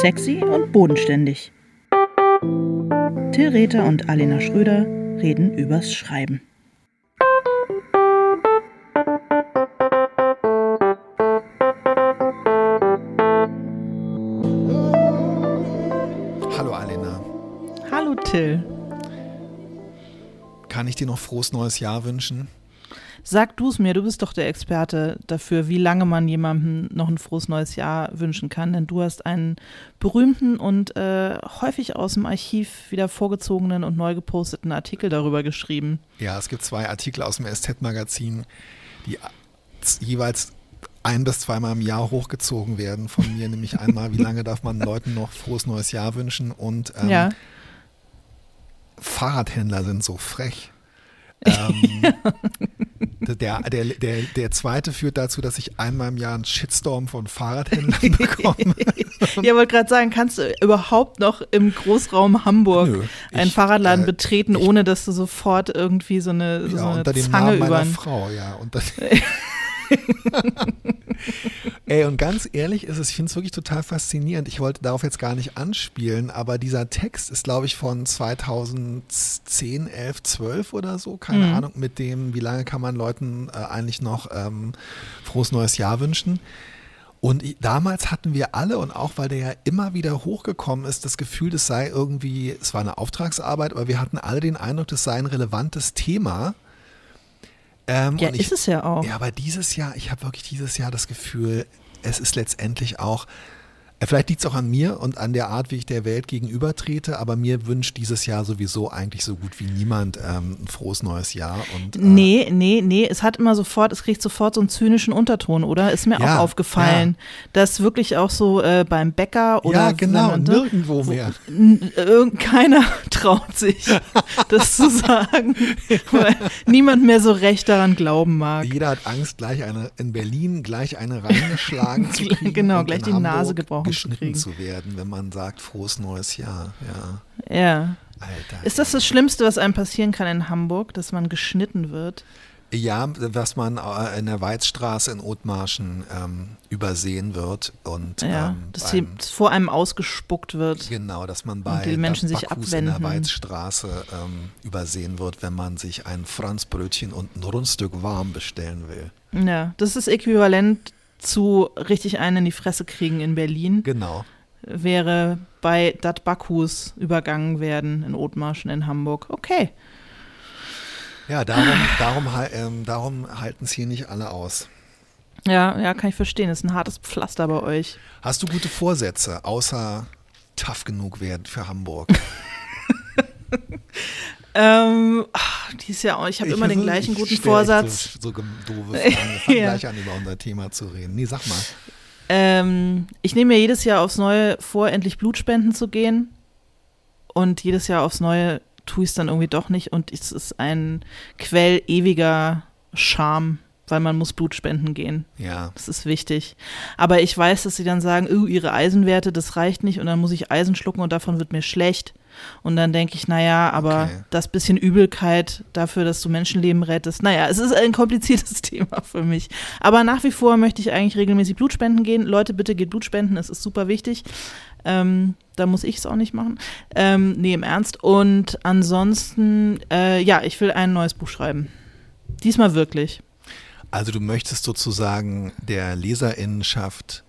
Sexy und bodenständig. Till Rether und Alena Schröder reden übers Schreiben. Hallo Alena. Hallo Till. Kann ich dir noch frohes neues Jahr wünschen? Sag du es mir, du bist doch der Experte dafür, wie lange man jemandem noch ein frohes neues Jahr wünschen kann, denn du hast einen berühmten und äh, häufig aus dem Archiv wieder vorgezogenen und neu geposteten Artikel darüber geschrieben. Ja, es gibt zwei Artikel aus dem SZ-Magazin, die jeweils ein bis zweimal im Jahr hochgezogen werden von mir, nämlich einmal, wie lange darf man Leuten noch frohes neues Jahr wünschen und ähm, Ja. Fahrradhändler sind so frech. Ähm, der, der, der, der zweite führt dazu, dass ich einmal im Jahr einen Shitstorm von Fahrradhändlern bekomme. Ja, wollte gerade sagen, kannst du überhaupt noch im Großraum Hamburg Nö, einen ich, Fahrradladen äh, betreten, ich- ohne dass du sofort irgendwie so eine, so Ja, eine unter dem Zange Namen meiner über Frau, ja. Unter Ey, und ganz ehrlich ist es, ich finde es wirklich total faszinierend. Ich wollte darauf jetzt gar nicht anspielen, aber dieser Text ist, glaube ich, von 2010, 11, 12 oder so, keine Mhm. Ahnung, mit dem, wie lange kann man Leuten äh, eigentlich noch ähm, frohes neues Jahr wünschen. Und ich, damals hatten wir alle, und auch weil der ja immer wieder hochgekommen ist, das Gefühl, das sei irgendwie, es war eine Auftragsarbeit, aber wir hatten alle den Eindruck, das sei ein relevantes Thema. Ähm, Ja, und ich, ist es ja auch. ja, aber dieses Jahr, ich habe wirklich dieses Jahr das Gefühl, es ist letztendlich auch, vielleicht liegt es auch an mir und an der Art, wie ich der Welt gegenübertrete, aber mir wünscht dieses Jahr sowieso eigentlich so gut wie niemand ähm, ein frohes neues Jahr. Und, äh, Nee, nee, nee, es hat immer sofort, es kriegt sofort so einen zynischen Unterton, oder? Ist mir Ja, auch aufgefallen, dass wirklich auch so äh, beim Bäcker oder ja, genau, man- nirgendwo mehr. Keiner traut sich, das zu sagen, weil niemand mehr so recht daran glauben mag. Jeder hat Angst, gleich eine in Berlin gleich eine reingeschlagen zu kriegen. Genau, gleich die Nase Hamburg gebrochen zu geschnitten zu werden, wenn man sagt frohes neues Jahr. Ja, Ja. Alter. Ist das das Schlimmste, was einem passieren kann in Hamburg, dass man geschnitten wird? Ja, was man äh, in der Weizstraße in Othmarschen ähm, übersehen wird und Ja, ähm, dass beim, vor einem ausgespuckt wird. genau, dass man bei die Menschen sich Backhus in der abwenden. Weizstraße ähm, übersehen wird, wenn man sich ein Franzbrötchen und ein Rundstück warm bestellen will. Ja, das ist äquivalent zu richtig einen in die Fresse kriegen in Berlin. Genau. Wäre bei Dat Backhus übergangen werden in Othmarschen in Hamburg. Okay. Ja, darum, darum, ähm, darum halten es hier nicht alle aus. Ja, ja, kann ich verstehen. Das ist ein hartes Pflaster bei euch. Hast du gute Vorsätze, außer tough genug werden für Hamburg? Ähm, ach, dies Jahr auch. Ich habe immer den gleichen ich guten Vorsatz. So, so doofe Fragen. Wir Ja. gleich an, über unser Thema zu reden. Nee, sag mal. Ähm, ich nehme mir jedes Jahr aufs Neue vor, endlich Blutspenden zu gehen. Und jedes Jahr aufs Neue tue ich es dann irgendwie doch nicht. Und es ist ein Quell ewiger Scham, weil man muss Blutspenden gehen. Ja. Das ist wichtig. Aber ich weiß, dass sie dann sagen, oh, ihre Eisenwerte, das reicht nicht. Und dann muss ich Eisen schlucken und davon wird mir schlecht. Und dann denke ich, naja, aber Okay. das bisschen Übelkeit dafür, dass du Menschenleben rettest, naja, es ist ein kompliziertes Thema für mich. Aber nach wie vor möchte ich eigentlich regelmäßig Blutspenden gehen. Leute, bitte geht Blutspenden, es ist super wichtig. Ähm, da muss ich es auch nicht machen. Ähm, nee, im Ernst. Und ansonsten, äh, ja, ich will ein neues Buch schreiben. Diesmal wirklich. Also du möchtest sozusagen der Leserinnenschaft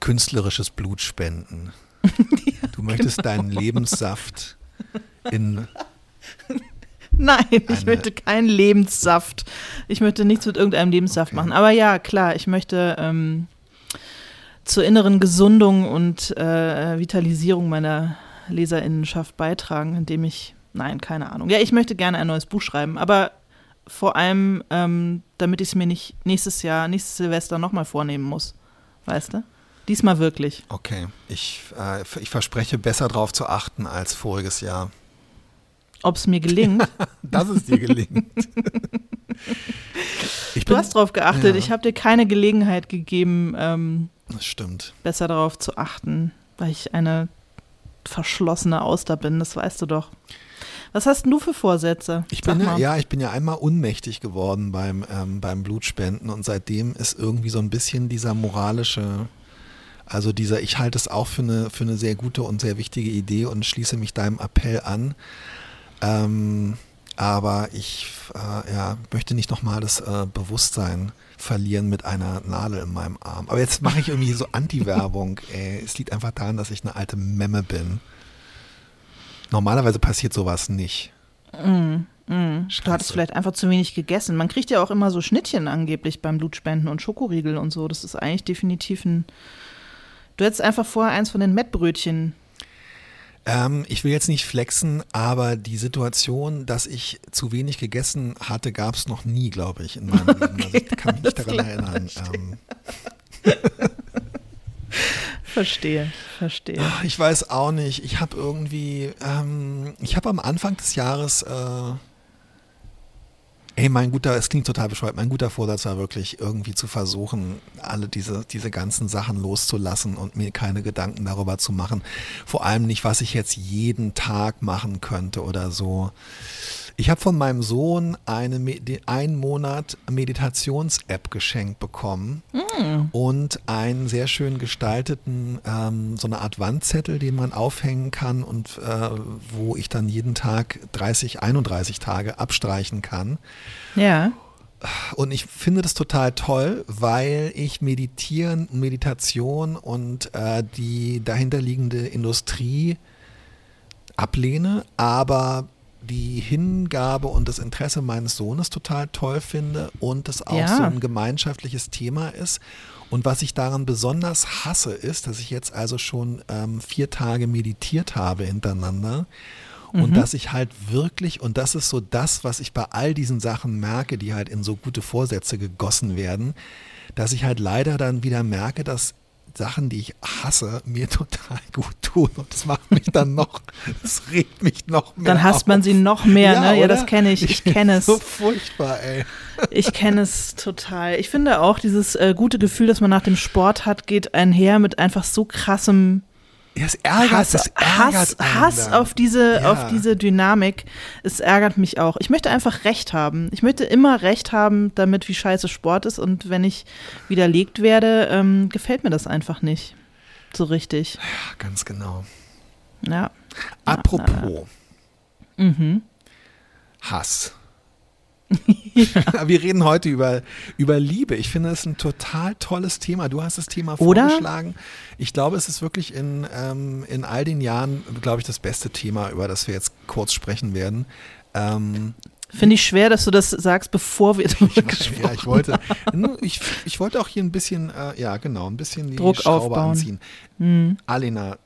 künstlerisches Blut spenden. Du möchtest genau. deinen Lebenssaft in Nein, ich möchte keinen Lebenssaft. Ich möchte nichts mit irgendeinem Lebenssaft Okay. machen. Aber ja, klar, ich möchte ähm, zur inneren Gesundung und äh, Vitalisierung meiner Leserinnenschaft beitragen, indem ich, nein, keine Ahnung. Ja, ich möchte gerne ein neues Buch schreiben, aber vor allem, ähm, damit ich es mir nicht nächstes Jahr, nächstes Silvester nochmal vornehmen muss. Weißt du? Diesmal wirklich. Okay, ich, äh, ich verspreche besser drauf zu achten als voriges Jahr. Ob es mir gelingt. Dass es dir gelingt. ich Du hast drauf geachtet. Ja. Ich habe dir keine Gelegenheit gegeben, ähm, Das stimmt. besser darauf zu achten, weil ich eine verschlossene Auster bin, das weißt du doch. Was hast du für Vorsätze? Ich bin ja, ja, ich bin ja einmal unmächtig geworden beim, ähm, beim Blutspenden und seitdem ist irgendwie so ein bisschen dieser moralische Also dieser, ich halte es auch für eine, für eine sehr gute und sehr wichtige Idee und schließe mich deinem Appell an. Ähm, aber ich äh, ja, möchte nicht nochmal das äh, Bewusstsein verlieren mit einer Nadel in meinem Arm. Aber jetzt mache ich irgendwie so Anti-Werbung. es liegt einfach daran, dass ich eine alte Memme bin. Normalerweise passiert sowas nicht. Mm, mm. Du hattest vielleicht einfach zu wenig gegessen. Man kriegt ja auch immer so Schnittchen angeblich beim Blutspenden und Schokoriegel und so. Das ist eigentlich definitiv ein. Du hättest einfach vorher eins von den Mettbrötchen ähm, ich will jetzt nicht flexen, aber die Situation, dass ich zu wenig gegessen hatte, gab es noch nie, glaube ich, in meinem Leben. Also ich kann mich nicht daran erinnern. Ähm. verstehe, verstehe. Ich weiß auch nicht. Ich habe irgendwie, ähm, ich habe am Anfang des Jahres äh, Ey, mein guter, es klingt total bescheuert, mein guter Vorsatz war wirklich irgendwie zu versuchen, alle diese, diese ganzen Sachen loszulassen und mir keine Gedanken darüber zu machen. Vor allem nicht, was ich jetzt jeden Tag machen könnte oder so. Ich habe von meinem Sohn eine ein Monat Meditations-App geschenkt bekommen mm. und einen sehr schön gestalteten, ähm, so eine Art Wandzettel, den man aufhängen kann und äh, wo ich dann jeden Tag 30, 31 Tage abstreichen kann. Ja. Und ich finde das total toll, weil ich Meditieren, Meditation und äh, die dahinterliegende Industrie ablehne, aber die Hingabe und das Interesse meines Sohnes total toll finde und das auch ja. so ein gemeinschaftliches Thema ist. Und was ich daran besonders hasse, ist, dass ich jetzt also schon ähm, vier Tage meditiert habe hintereinander. Und mhm. dass ich halt wirklich, und das ist so das, was ich bei all diesen Sachen merke, die halt in so gute Vorsätze gegossen werden, dass ich halt leider dann wieder merke, dass Sachen, die ich hasse, mir total gut tun. Und das macht mich dann noch, das regt mich noch mehr. Dann hasst auf. man sie noch mehr, ja, ne? Ja, das kenne ich. Ich kenne es. So furchtbar, ey. Ich kenne es total. Ich finde auch, dieses äh, gute Gefühl, das man nach dem Sport hat, geht einher mit einfach so krassem ja, es ärgert, Hass, es ärgert Hass, Hass auf diese, ja. auf diese Dynamik. Es ärgert mich auch. Ich möchte einfach Recht haben. Ich möchte immer Recht haben, damit wie scheiße Sport ist. Und wenn ich widerlegt werde, ähm, gefällt mir das einfach nicht so richtig. Ja, ganz genau. Ja. Apropos ja, mhm. Hass. Ja. Wir reden heute über, über Liebe. Ich finde es ein total tolles Thema. Du hast das Thema Oder? vorgeschlagen. Ich glaube, es ist wirklich in, ähm, in all den Jahren, glaube ich, das beste Thema, über das wir jetzt kurz sprechen werden. Ähm, Finde ich schwer, dass du das sagst, bevor wir darüber gesprochen Ja, ich wollte, ich, ich wollte auch hier ein bisschen, äh, ja genau, ein bisschen die Druck Schraube aufbauen. anziehen. Mhm. Alena,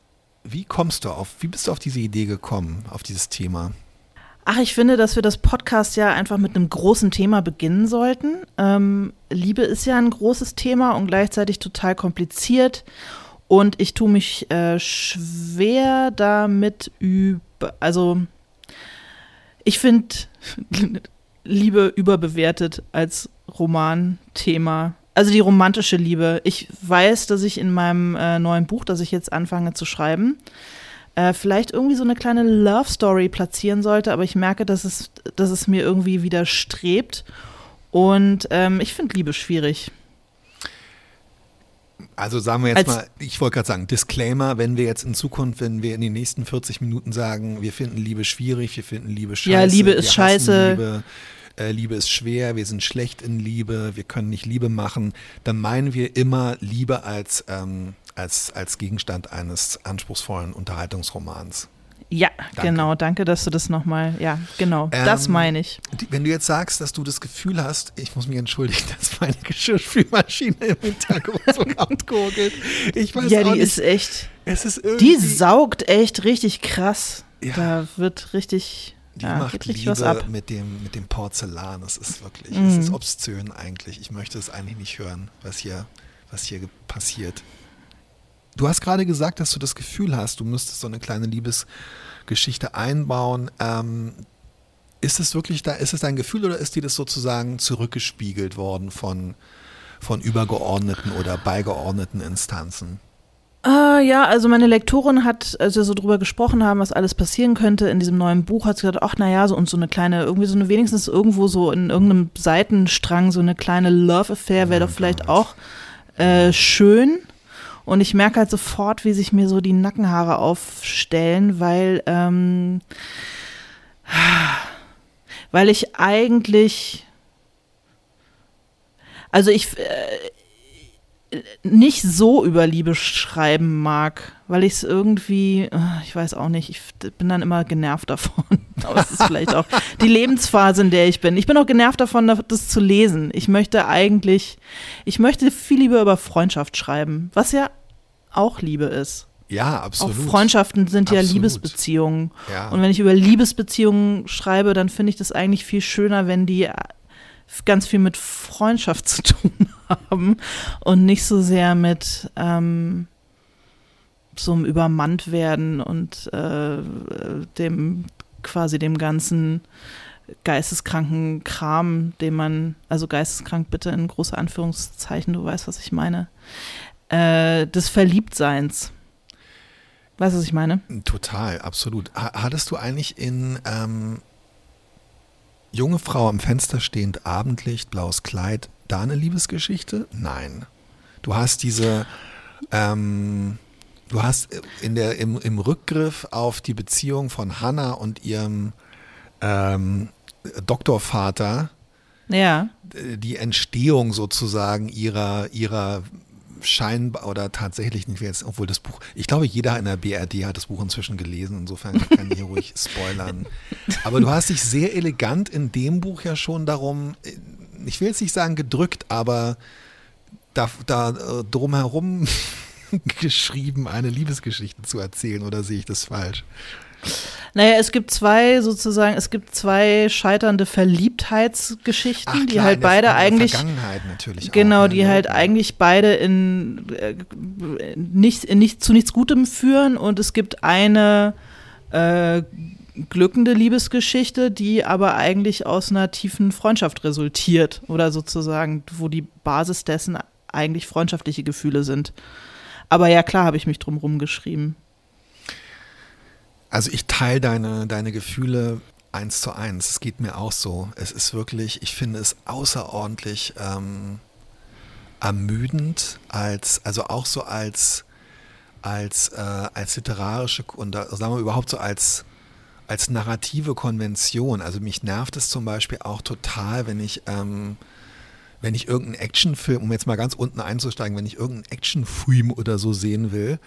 wie kommst du auf, wie bist du auf diese Idee gekommen, auf dieses Thema? Ach, ich finde, dass wir das Podcast ja einfach mit einem großen Thema beginnen sollten. Ähm, Liebe ist ja ein großes Thema und gleichzeitig total kompliziert. Und ich tue mich äh, schwer damit über, also ich finde Liebe überbewertet als Romanthema. Also die romantische Liebe. Ich weiß, dass ich in meinem äh, neuen Buch, das ich jetzt anfange zu schreiben, äh, vielleicht irgendwie so eine kleine Love Story platzieren sollte, aber ich merke, dass es, dass es mir irgendwie widerstrebt. Und ähm, ich finde Liebe schwierig. Also sagen wir jetzt Als, mal, ich wollte gerade sagen, Disclaimer, wenn wir jetzt in Zukunft, wenn wir in den nächsten 40 Minuten sagen, wir finden Liebe schwierig, wir finden Liebe scheiße. Ja, Liebe ist scheiße. Liebe, äh, Liebe ist schwer, wir sind schlecht in Liebe, wir können nicht Liebe machen, dann meinen wir immer Liebe als ähm, als, als Gegenstand eines anspruchsvollen Unterhaltungsromans. Ja, danke. genau. Danke, dass du das nochmal, ja, genau, ähm, das meine ich. Wenn du jetzt sagst, dass du das Gefühl hast, ich muss mich entschuldigen, dass meine Geschirrspülmaschine im Hintergrund so laut gurgelt. Ich weiß ja, die nicht. ist echt, es ist irgendwie, die saugt echt richtig krass. Ja, da wird richtig, die ja, macht Liebe was ab. mit dem, mit dem Porzellan. Es ist wirklich, mhm. es ist obszön eigentlich. Ich möchte es eigentlich nicht hören, was hier, was hier passiert. Du hast gerade gesagt, dass du das Gefühl hast, du müsstest so eine kleine Liebesgeschichte einbauen. Ähm, ist es wirklich da, ist es dein Gefühl oder ist dir das sozusagen zurückgespiegelt worden von, von übergeordneten oder beigeordneten Instanzen? Uh, ja, also meine Lektorin hat, als wir so drüber gesprochen haben, was alles passieren könnte in diesem neuen Buch, hat sie gesagt, ach naja, so und so eine kleine, irgendwie so eine, wenigstens irgendwo so in irgendeinem Seitenstrang, so eine kleine Love-Affair wäre oh doch vielleicht Gott. auch äh, schön. Und ich merke halt sofort, wie sich mir so die Nackenhaare aufstellen, weil, ähm, weil ich eigentlich, also ich, äh, nicht so über Liebe schreiben mag, weil ich es irgendwie, äh, ich weiß auch nicht, ich bin dann immer genervt davon. Aber es ist vielleicht auch die Lebensphase, in der ich bin. Ich bin auch genervt davon, das zu lesen. Ich möchte eigentlich, ich möchte viel lieber über Freundschaft schreiben, was ja auch Liebe ist. Ja, absolut. Auch Freundschaften sind absolut. ja Liebesbeziehungen. Ja. Und wenn ich über Liebesbeziehungen schreibe, dann finde ich das eigentlich viel schöner, wenn die ganz viel mit Freundschaft zu tun haben und nicht so sehr mit ähm, so einem Übermannt werden und äh, dem quasi dem ganzen geisteskranken Kram, den man, also geisteskrank bitte in große Anführungszeichen, du weißt, was ich meine, äh, des Verliebtseins. Weißt du, was ich meine? Total, absolut. Hattest du eigentlich in ähm, junge Frau am Fenster stehend, Abendlicht, blaues Kleid, da eine Liebesgeschichte? Nein. Du hast diese, ähm, du hast in der, im, im Rückgriff auf die Beziehung von Hannah und ihrem ähm, Doktorvater ja. die Entstehung sozusagen ihrer, ihrer scheinbar oder tatsächlich nicht jetzt, obwohl das Buch, ich glaube, jeder in der BRD hat das Buch inzwischen gelesen, insofern kann ich hier ruhig spoilern. Aber du hast dich sehr elegant in dem Buch ja schon darum, ich will jetzt nicht sagen gedrückt, aber da, da äh, drumherum geschrieben, eine Liebesgeschichte zu erzählen, oder sehe ich das falsch? Naja, es gibt zwei sozusagen, es gibt zwei scheiternde Verliebtheitsgeschichten, Ach, die halt beide der, eigentlich. Vergangenheit natürlich. Genau, auch, die halt eigentlich beide in, äh, nicht, in nicht, zu nichts Gutem führen. Und es gibt eine äh, glückende Liebesgeschichte, die aber eigentlich aus einer tiefen Freundschaft resultiert. Oder sozusagen, wo die Basis dessen eigentlich freundschaftliche Gefühle sind. Aber ja, klar habe ich mich drum rumgeschrieben. Also ich teile deine, deine Gefühle eins zu eins. Es geht mir auch so. Es ist wirklich, ich finde es außerordentlich ähm, ermüdend, als, also auch so als, als, äh, als literarische und sagen wir überhaupt so als, als narrative Konvention. Also mich nervt es zum Beispiel auch total, wenn ich, ähm, wenn ich irgendeinen Actionfilm, um jetzt mal ganz unten einzusteigen, wenn ich irgendeinen Actionfilm oder so sehen will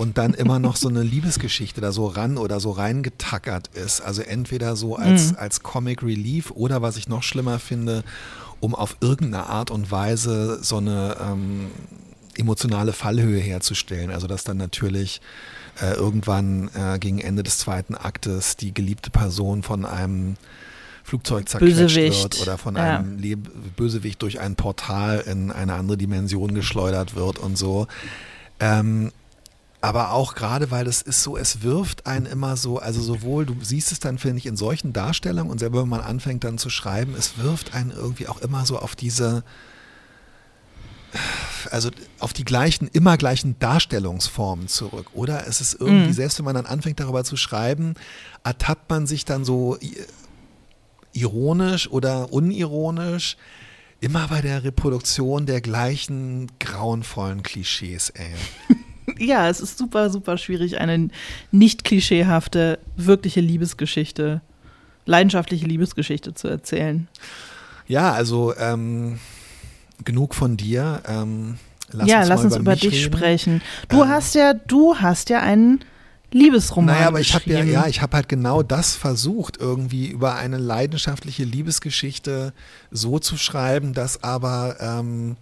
und dann immer noch so eine Liebesgeschichte da so ran oder so reingetackert ist. Also entweder so als, mhm. als Comic Relief oder was ich noch schlimmer finde, um auf irgendeine Art und Weise so eine ähm, emotionale Fallhöhe herzustellen. Also dass dann natürlich äh, irgendwann äh, gegen Ende des zweiten Aktes die geliebte Person von einem Flugzeug zerquetscht Bösewicht. wird oder von ja. einem Le Bösewicht durch ein Portal in eine andere Dimension geschleudert wird und so. Ähm, aber auch gerade, weil es ist so, es wirft einen immer so, also sowohl, du siehst es dann, finde ich, in solchen Darstellungen und selber, wenn man anfängt dann zu schreiben, es wirft einen irgendwie auch immer so auf diese, also auf die gleichen, immer gleichen Darstellungsformen zurück. Oder es ist irgendwie, mhm. selbst wenn man dann anfängt darüber zu schreiben, ertappt man sich dann so ironisch oder unironisch immer bei der Reproduktion der gleichen grauenvollen Klischees, ey. ja, es ist super, super schwierig, eine nicht klischeehafte, wirkliche Liebesgeschichte, leidenschaftliche Liebesgeschichte zu erzählen. Ja, also ähm, genug von dir. Ähm, lass ja, uns lass uns über, über dich reden. sprechen. Du äh, hast ja, du hast ja einen Liebesroman. Naja, aber ich habe ja, ja, ich habe halt genau das versucht, irgendwie über eine leidenschaftliche Liebesgeschichte so zu schreiben, dass aber ähm, äh,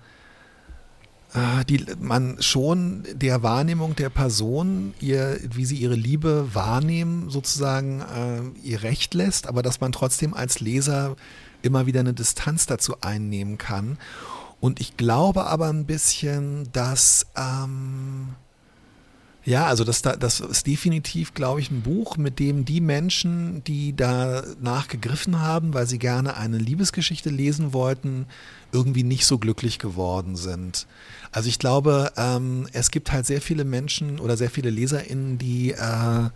die man schon der Wahrnehmung der Person, ihr, wie sie ihre Liebe wahrnehmen, sozusagen äh, ihr Recht lässt, aber dass man trotzdem als Leser immer wieder eine Distanz dazu einnehmen kann. Und ich glaube aber ein bisschen, dass ähm, ja, also das, das ist definitiv, glaube ich, ein Buch, mit dem die Menschen, die da nachgegriffen haben, weil sie gerne eine Liebesgeschichte lesen wollten, irgendwie nicht so glücklich geworden sind. Also ich glaube, ähm, es gibt halt sehr viele Menschen oder sehr viele LeserInnen, die äh,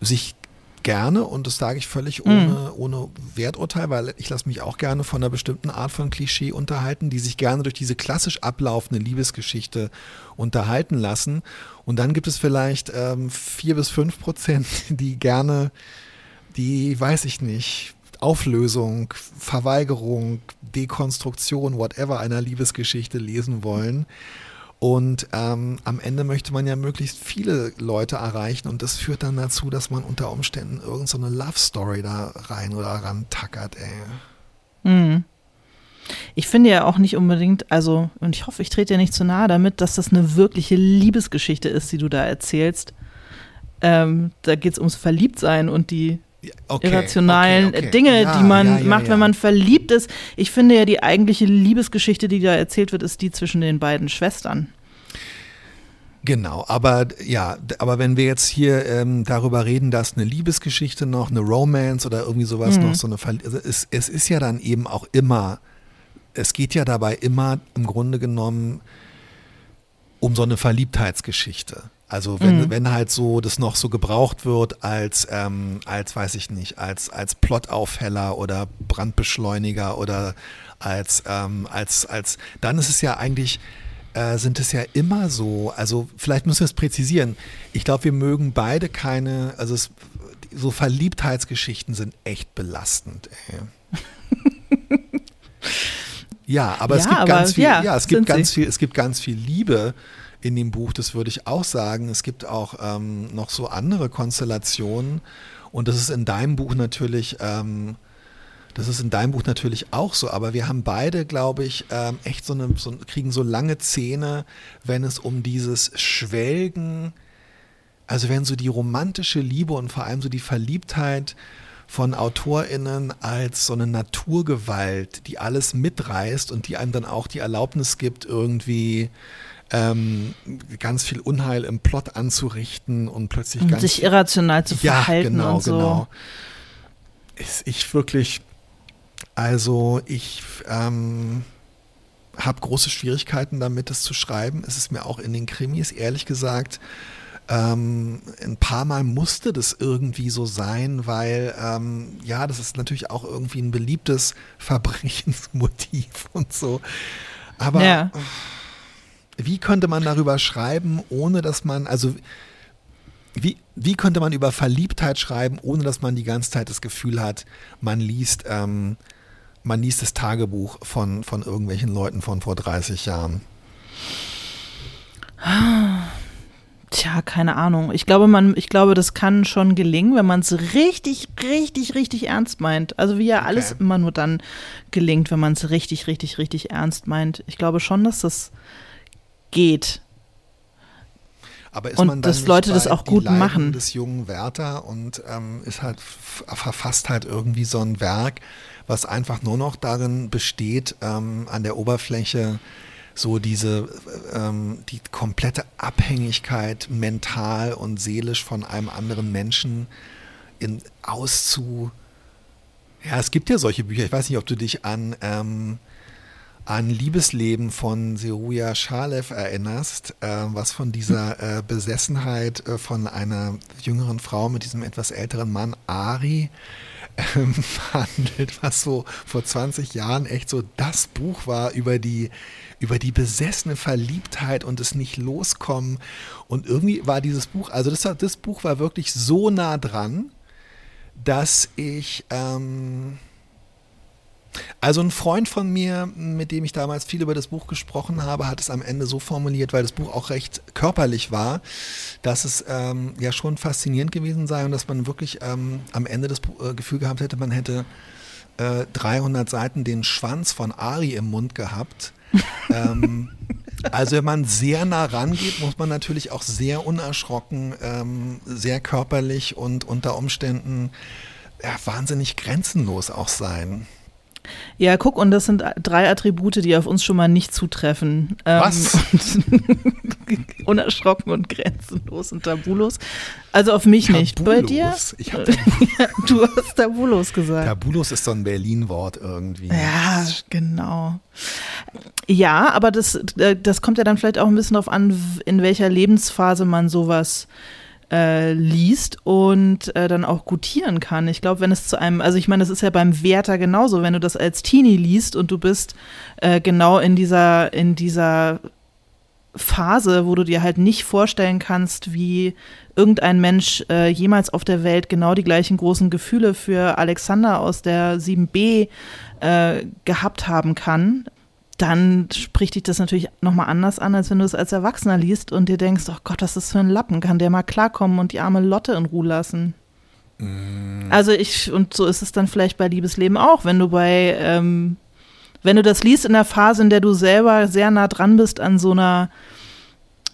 sich gerne und das sage ich völlig ohne, mm. ohne Werturteil, weil ich lasse mich auch gerne von einer bestimmten Art von Klischee unterhalten, die sich gerne durch diese klassisch ablaufende Liebesgeschichte unterhalten lassen. Und dann gibt es vielleicht ähm, vier bis fünf Prozent, die gerne die, weiß ich nicht, Auflösung, Verweigerung, Dekonstruktion, whatever einer Liebesgeschichte lesen wollen. Und ähm, am Ende möchte man ja möglichst viele Leute erreichen und das führt dann dazu, dass man unter Umständen irgendeine so Love Story da rein oder ran tackert, ey. Mhm. Ich finde ja auch nicht unbedingt, also, und ich hoffe, ich trete dir nicht zu nahe damit, dass das eine wirkliche Liebesgeschichte ist, die du da erzählst. Ähm, da geht es ums Verliebtsein und die okay, irrationalen okay, okay. Dinge, ja, die man ja, ja, macht, wenn man verliebt ist. Ich finde ja, die eigentliche Liebesgeschichte, die da erzählt wird, ist die zwischen den beiden Schwestern. Genau, aber ja, aber wenn wir jetzt hier ähm, darüber reden, dass eine Liebesgeschichte noch, eine Romance oder irgendwie sowas mhm. noch so eine, Ver also es, es ist ja dann eben auch immer, es geht ja dabei immer im Grunde genommen um so eine Verliebtheitsgeschichte. Also wenn, mhm. wenn halt so das noch so gebraucht wird als, ähm, als weiß ich nicht, als, als Plotaufheller oder Brandbeschleuniger oder als, ähm, als, als, dann ist es ja eigentlich, äh, sind es ja immer so, also vielleicht müssen wir es präzisieren. Ich glaube, wir mögen beide keine, also es, so Verliebtheitsgeschichten sind echt belastend. Ey. ja, aber ja, es gibt aber, ganz viel, ja, ja es gibt ganz sie. viel, es gibt ganz viel Liebe in dem Buch, das würde ich auch sagen. Es gibt auch ähm, noch so andere Konstellationen und das ist in deinem Buch natürlich, ähm, das ist in deinem Buch natürlich auch so, aber wir haben beide, glaube ich, ähm, echt so eine, so, kriegen so lange Zähne, wenn es um dieses Schwelgen, also wenn so die romantische Liebe und vor allem so die Verliebtheit von AutorInnen als so eine Naturgewalt, die alles mitreißt und die einem dann auch die Erlaubnis gibt, irgendwie ähm, ganz viel Unheil im Plot anzurichten und plötzlich und ganz sich irrational zu verhalten ja, genau, und so. Genau. Ist ich wirklich, also ich ähm, habe große Schwierigkeiten damit, das zu schreiben. Es ist mir auch in den Krimis, ehrlich gesagt, ähm, ein paar Mal musste das irgendwie so sein, weil ähm, ja, das ist natürlich auch irgendwie ein beliebtes Verbrechensmotiv und so. Aber ja wie könnte man darüber schreiben, ohne dass man, also wie, wie könnte man über Verliebtheit schreiben, ohne dass man die ganze Zeit das Gefühl hat, man liest, ähm, man liest das Tagebuch von, von irgendwelchen Leuten von vor 30 Jahren? Tja, keine Ahnung. Ich glaube, man, ich glaube, das kann schon gelingen, wenn man es richtig, richtig, richtig ernst meint. Also wie ja okay. alles immer nur dann gelingt, wenn man es richtig, richtig, richtig ernst meint. Ich glaube schon, dass das geht. Aber ist und man dann dass Leute das auch gut Leiden machen. des jungen Werther und ähm, ist halt verfasst halt irgendwie so ein Werk, was einfach nur noch darin besteht, ähm, an der Oberfläche so diese ähm, die komplette Abhängigkeit mental und seelisch von einem anderen Menschen in auszu ja es gibt ja solche Bücher ich weiß nicht ob du dich an ähm, an Liebesleben von Seruja Schalev erinnerst, äh, was von dieser äh, Besessenheit äh, von einer jüngeren Frau mit diesem etwas älteren Mann Ari ähm, handelt, was so vor 20 Jahren echt so das Buch war über die über die besessene Verliebtheit und es nicht loskommen. Und irgendwie war dieses Buch, also das, das Buch war wirklich so nah dran, dass ich ähm, also ein Freund von mir, mit dem ich damals viel über das Buch gesprochen habe, hat es am Ende so formuliert, weil das Buch auch recht körperlich war, dass es ähm, ja schon faszinierend gewesen sei und dass man wirklich ähm, am Ende das äh, Gefühl gehabt hätte, man hätte äh, 300 Seiten den Schwanz von Ari im Mund gehabt. ähm, also wenn man sehr nah rangeht, muss man natürlich auch sehr unerschrocken, ähm, sehr körperlich und unter Umständen ja, wahnsinnig grenzenlos auch sein. Ja, guck, und das sind drei Attribute, die auf uns schon mal nicht zutreffen. Ähm, Was? unerschrocken und grenzenlos und tabulos. Also auf mich tabulos. nicht. Bei dir? Ich hab ja, du hast tabulos gesagt. Tabulos ist so ein Berlin-Wort irgendwie. Ja, genau. Ja, aber das, äh, das kommt ja dann vielleicht auch ein bisschen darauf an, in welcher Lebensphase man sowas äh, liest und äh, dann auch gutieren kann. Ich glaube, wenn es zu einem, also ich meine, das ist ja beim Werther genauso, wenn du das als Teenie liest und du bist äh, genau in dieser, in dieser Phase, wo du dir halt nicht vorstellen kannst, wie irgendein Mensch äh, jemals auf der Welt genau die gleichen großen Gefühle für Alexander aus der 7b äh, gehabt haben kann, dann spricht dich das natürlich nochmal anders an, als wenn du es als Erwachsener liest und dir denkst, oh Gott, was ist das für ein Lappen? Kann der mal klarkommen und die arme Lotte in Ruhe lassen? Mm. Also ich, und so ist es dann vielleicht bei Liebesleben auch, wenn du bei, ähm, wenn du das liest in der Phase, in der du selber sehr nah dran bist an so einer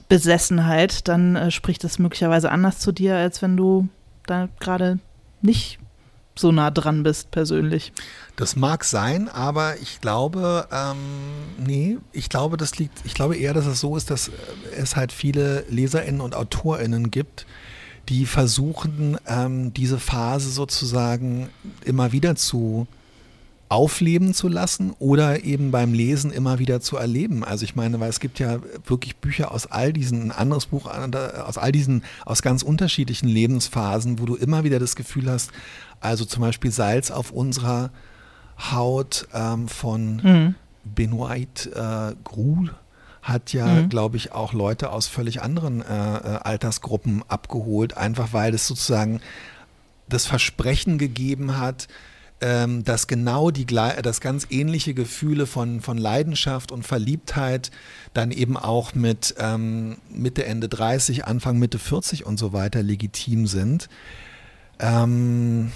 Besessenheit, dann äh, spricht das möglicherweise anders zu dir, als wenn du da gerade nicht so nah dran bist persönlich. Das mag sein, aber ich glaube, ähm, nee, ich glaube, das liegt, ich glaube eher, dass es so ist, dass es halt viele LeserInnen und AutorInnen gibt, die versuchen, ähm, diese Phase sozusagen immer wieder zu aufleben zu lassen oder eben beim Lesen immer wieder zu erleben. Also ich meine, weil es gibt ja wirklich Bücher aus all diesen, ein anderes Buch aus all diesen, aus ganz unterschiedlichen Lebensphasen, wo du immer wieder das Gefühl hast, also zum Beispiel Salz auf unserer Haut ähm, von mhm. Benoit äh, Groul hat ja, mhm. glaube ich, auch Leute aus völlig anderen äh, äh, Altersgruppen abgeholt, einfach weil es sozusagen das Versprechen gegeben hat, ähm, dass genau die, das ganz ähnliche Gefühle von, von Leidenschaft und Verliebtheit dann eben auch mit ähm, Mitte, Ende 30, Anfang, Mitte 40 und so weiter legitim sind. Ähm,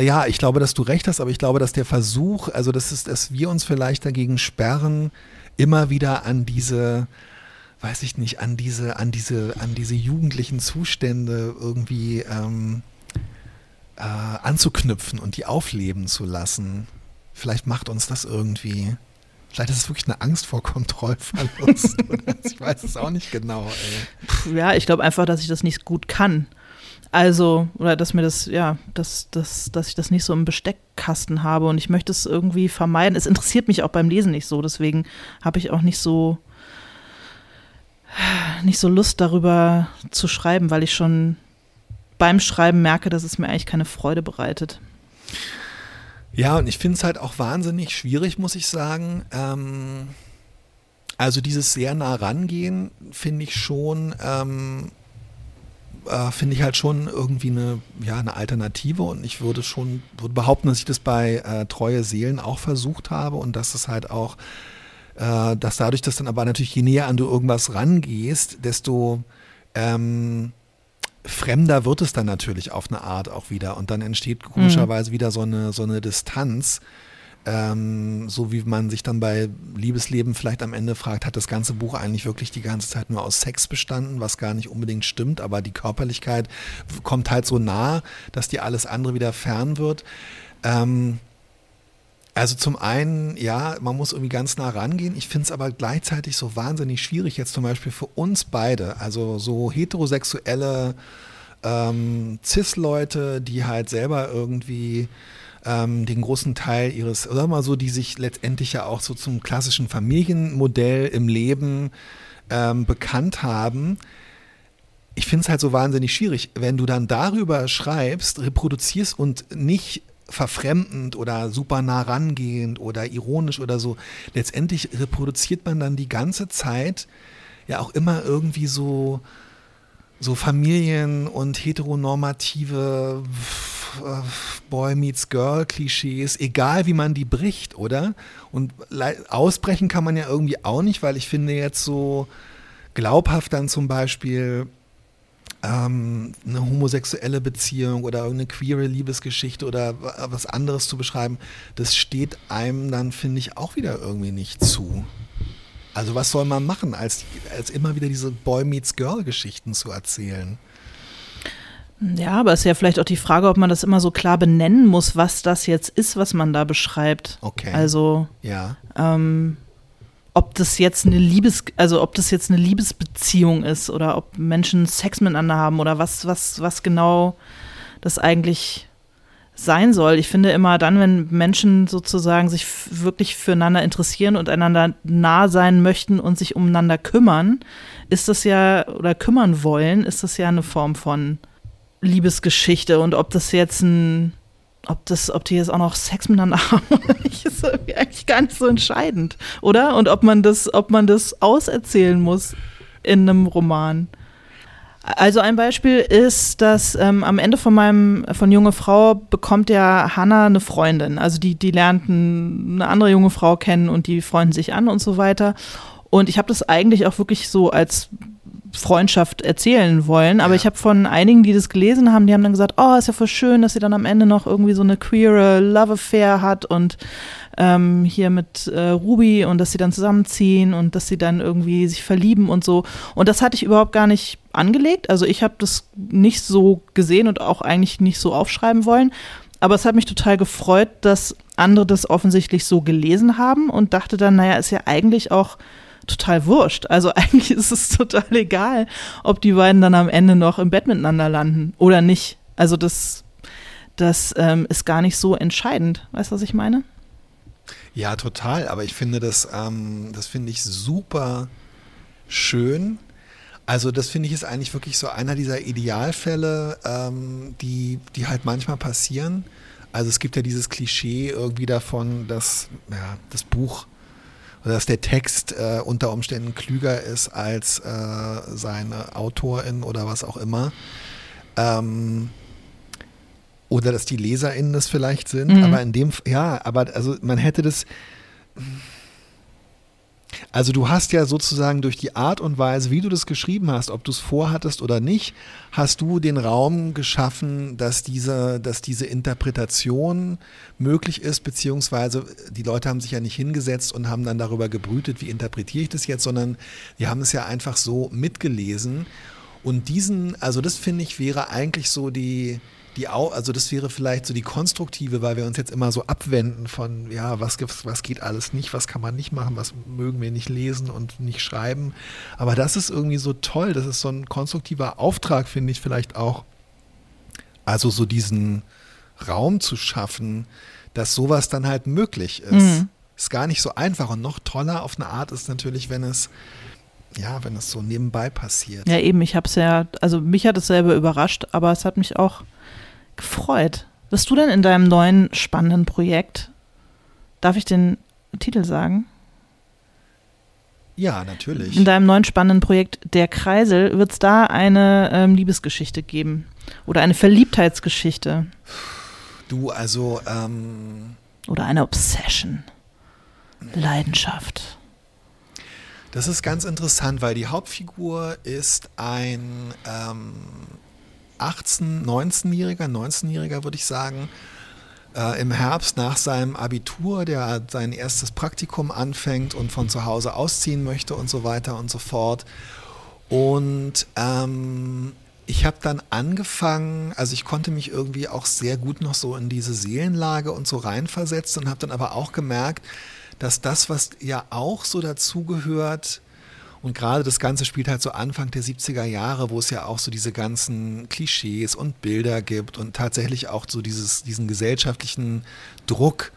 ja, ich glaube, dass du recht hast, aber ich glaube, dass der Versuch, also das ist, dass wir uns vielleicht dagegen sperren, immer wieder an diese, weiß ich nicht, an diese, an diese, an diese jugendlichen Zustände irgendwie ähm, äh, anzuknüpfen und die aufleben zu lassen. Vielleicht macht uns das irgendwie. Vielleicht ist es wirklich eine Angst vor Kontrollverlust. ich weiß es auch nicht genau. Ey. Ja, ich glaube einfach, dass ich das nicht gut kann. Also, oder dass mir das, ja, dass, dass, dass ich das nicht so im Besteckkasten habe und ich möchte es irgendwie vermeiden. Es interessiert mich auch beim Lesen nicht so, deswegen habe ich auch nicht so nicht so Lust darüber zu schreiben, weil ich schon beim Schreiben merke, dass es mir eigentlich keine Freude bereitet. Ja, und ich finde es halt auch wahnsinnig schwierig, muss ich sagen. Ähm, also dieses sehr nah rangehen finde ich schon, ähm, äh, finde ich halt schon irgendwie eine, ja, eine Alternative und ich würde schon würde behaupten, dass ich das bei äh, Treue Seelen auch versucht habe und dass es halt auch, äh, dass dadurch, dass dann aber natürlich je näher an du irgendwas rangehst, desto ähm, fremder wird es dann natürlich auf eine Art auch wieder und dann entsteht komischerweise mhm. wieder so eine, so eine Distanz. Ähm, so wie man sich dann bei Liebesleben vielleicht am Ende fragt, hat das ganze Buch eigentlich wirklich die ganze Zeit nur aus Sex bestanden, was gar nicht unbedingt stimmt, aber die Körperlichkeit kommt halt so nah, dass dir alles andere wieder fern wird. Ähm, also zum einen, ja, man muss irgendwie ganz nah rangehen. Ich finde es aber gleichzeitig so wahnsinnig schwierig, jetzt zum Beispiel für uns beide, also so heterosexuelle ähm, Cis-Leute, die halt selber irgendwie ähm, den großen Teil ihres, oder mal so, die sich letztendlich ja auch so zum klassischen Familienmodell im Leben ähm, bekannt haben. Ich finde es halt so wahnsinnig schwierig, wenn du dann darüber schreibst, reproduzierst und nicht verfremdend oder super nah rangehend oder ironisch oder so. Letztendlich reproduziert man dann die ganze Zeit ja auch immer irgendwie so, so Familien und heteronormative Boy meets Girl Klischees, egal wie man die bricht, oder? Und ausbrechen kann man ja irgendwie auch nicht, weil ich finde jetzt so glaubhaft dann zum Beispiel ähm, eine homosexuelle Beziehung oder irgendeine queere Liebesgeschichte oder was anderes zu beschreiben, das steht einem dann, finde ich, auch wieder irgendwie nicht zu. Also was soll man machen, als, als immer wieder diese Boy meets Girl Geschichten zu erzählen? Ja, aber es ist ja vielleicht auch die Frage, ob man das immer so klar benennen muss, was das jetzt ist, was man da beschreibt. Okay. Also, ja. Ähm, ob das jetzt eine Liebes, also ob das jetzt eine Liebesbeziehung ist oder ob Menschen Sex miteinander haben oder was, was, was genau das eigentlich sein soll. Ich finde immer dann, wenn Menschen sozusagen sich wirklich füreinander interessieren und einander nah sein möchten und sich umeinander kümmern, ist das ja, oder kümmern wollen, ist das ja eine Form von Liebesgeschichte. Und ob das jetzt ein, ob das, ob die jetzt auch noch Sex miteinander haben oder nicht, ist irgendwie eigentlich gar nicht so entscheidend, oder? Und ob man das, ob man das auserzählen muss in einem Roman. Also ein Beispiel ist, dass ähm, am Ende von meinem, von junge Frau bekommt ja Hannah eine Freundin. Also die, die lernt eine andere junge Frau kennen und die freunden sich an und so weiter. Und ich habe das eigentlich auch wirklich so als Freundschaft erzählen wollen. Aber ja. ich habe von einigen, die das gelesen haben, die haben dann gesagt, oh, ist ja voll schön, dass sie dann am Ende noch irgendwie so eine queere Love Affair hat und ähm, hier mit äh, Ruby und dass sie dann zusammenziehen und dass sie dann irgendwie sich verlieben und so. Und das hatte ich überhaupt gar nicht angelegt. Also ich habe das nicht so gesehen und auch eigentlich nicht so aufschreiben wollen. Aber es hat mich total gefreut, dass andere das offensichtlich so gelesen haben und dachte dann, naja, ist ja eigentlich auch total wurscht. Also eigentlich ist es total egal, ob die beiden dann am Ende noch im Bett miteinander landen oder nicht. Also das, das ähm, ist gar nicht so entscheidend. Weißt du, was ich meine? Ja, total. Aber ich finde das, ähm, das finde ich super schön. Also das finde ich ist eigentlich wirklich so einer dieser Idealfälle, ähm, die, die halt manchmal passieren. Also es gibt ja dieses Klischee irgendwie davon, dass ja, das Buch oder dass der Text äh, unter Umständen klüger ist als äh, seine Autorin oder was auch immer. Ähm, oder dass die LeserInnen das vielleicht sind, mhm. aber in dem, ja, aber also man hätte das. Also du hast ja sozusagen durch die Art und Weise, wie du das geschrieben hast, ob du es vorhattest oder nicht, hast du den Raum geschaffen, dass diese, dass diese Interpretation möglich ist, beziehungsweise die Leute haben sich ja nicht hingesetzt und haben dann darüber gebrütet, wie interpretiere ich das jetzt, sondern die haben es ja einfach so mitgelesen. Und diesen, also das finde ich, wäre eigentlich so die, die also das wäre vielleicht so die konstruktive, weil wir uns jetzt immer so abwenden von, ja, was was geht alles nicht, was kann man nicht machen, was mögen wir nicht lesen und nicht schreiben. Aber das ist irgendwie so toll, das ist so ein konstruktiver Auftrag, finde ich vielleicht auch. Also so diesen Raum zu schaffen, dass sowas dann halt möglich ist. Mhm. Ist gar nicht so einfach und noch toller auf eine Art ist natürlich, wenn es ja, wenn es so nebenbei passiert. Ja, eben, ich habe es ja, also mich hat es selber überrascht, aber es hat mich auch gefreut. Bist du denn in deinem neuen spannenden Projekt? Darf ich den Titel sagen? Ja, natürlich. In deinem neuen spannenden Projekt Der Kreisel wird es da eine ähm, Liebesgeschichte geben oder eine Verliebtheitsgeschichte. Du, also. Ähm, oder eine Obsession. Leidenschaft. Das ist ganz interessant, weil die Hauptfigur ist ein ähm, 18-, 19-Jähriger, 19-Jähriger würde ich sagen, äh, im Herbst nach seinem Abitur, der sein erstes Praktikum anfängt und von zu Hause ausziehen möchte und so weiter und so fort. Und ähm, ich habe dann angefangen, also ich konnte mich irgendwie auch sehr gut noch so in diese Seelenlage und so reinversetzt und habe dann aber auch gemerkt, dass das, was ja auch so dazugehört, und gerade das Ganze spielt halt so Anfang der 70er Jahre, wo es ja auch so diese ganzen Klischees und Bilder gibt und tatsächlich auch so dieses, diesen gesellschaftlichen Druck,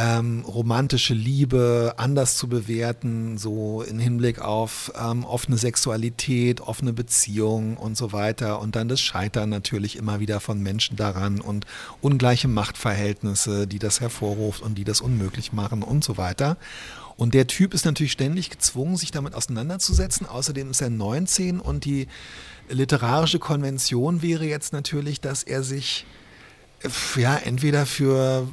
ähm, romantische Liebe anders zu bewerten, so im Hinblick auf ähm, offene Sexualität, offene Beziehungen und so weiter. Und dann das Scheitern natürlich immer wieder von Menschen daran und ungleiche Machtverhältnisse, die das hervorruft und die das unmöglich machen und so weiter. Und der Typ ist natürlich ständig gezwungen, sich damit auseinanderzusetzen. Außerdem ist er 19 und die literarische Konvention wäre jetzt natürlich, dass er sich ja entweder für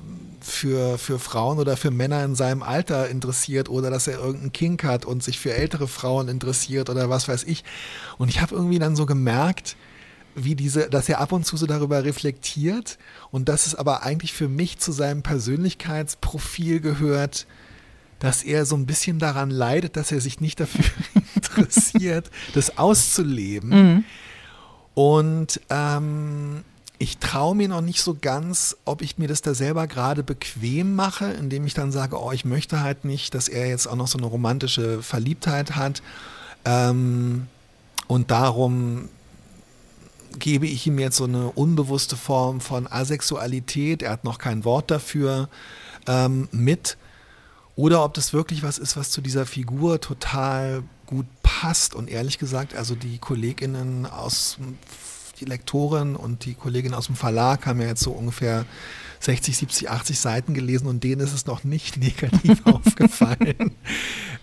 für, für Frauen oder für Männer in seinem Alter interessiert oder dass er irgendeinen Kink hat und sich für ältere Frauen interessiert oder was weiß ich. Und ich habe irgendwie dann so gemerkt, wie diese, dass er ab und zu so darüber reflektiert und dass es aber eigentlich für mich zu seinem Persönlichkeitsprofil gehört, dass er so ein bisschen daran leidet, dass er sich nicht dafür interessiert, das auszuleben. Mhm. Und ähm, ich traue mir noch nicht so ganz, ob ich mir das da selber gerade bequem mache, indem ich dann sage, oh, ich möchte halt nicht, dass er jetzt auch noch so eine romantische Verliebtheit hat. Ähm, und darum gebe ich ihm jetzt so eine unbewusste Form von Asexualität, er hat noch kein Wort dafür ähm, mit, oder ob das wirklich was ist, was zu dieser Figur total gut passt. Und ehrlich gesagt, also die Kolleginnen aus, die Lektorin und die Kollegin aus dem Verlag haben ja jetzt so ungefähr 60, 70, 80 Seiten gelesen und denen ist es noch nicht negativ aufgefallen.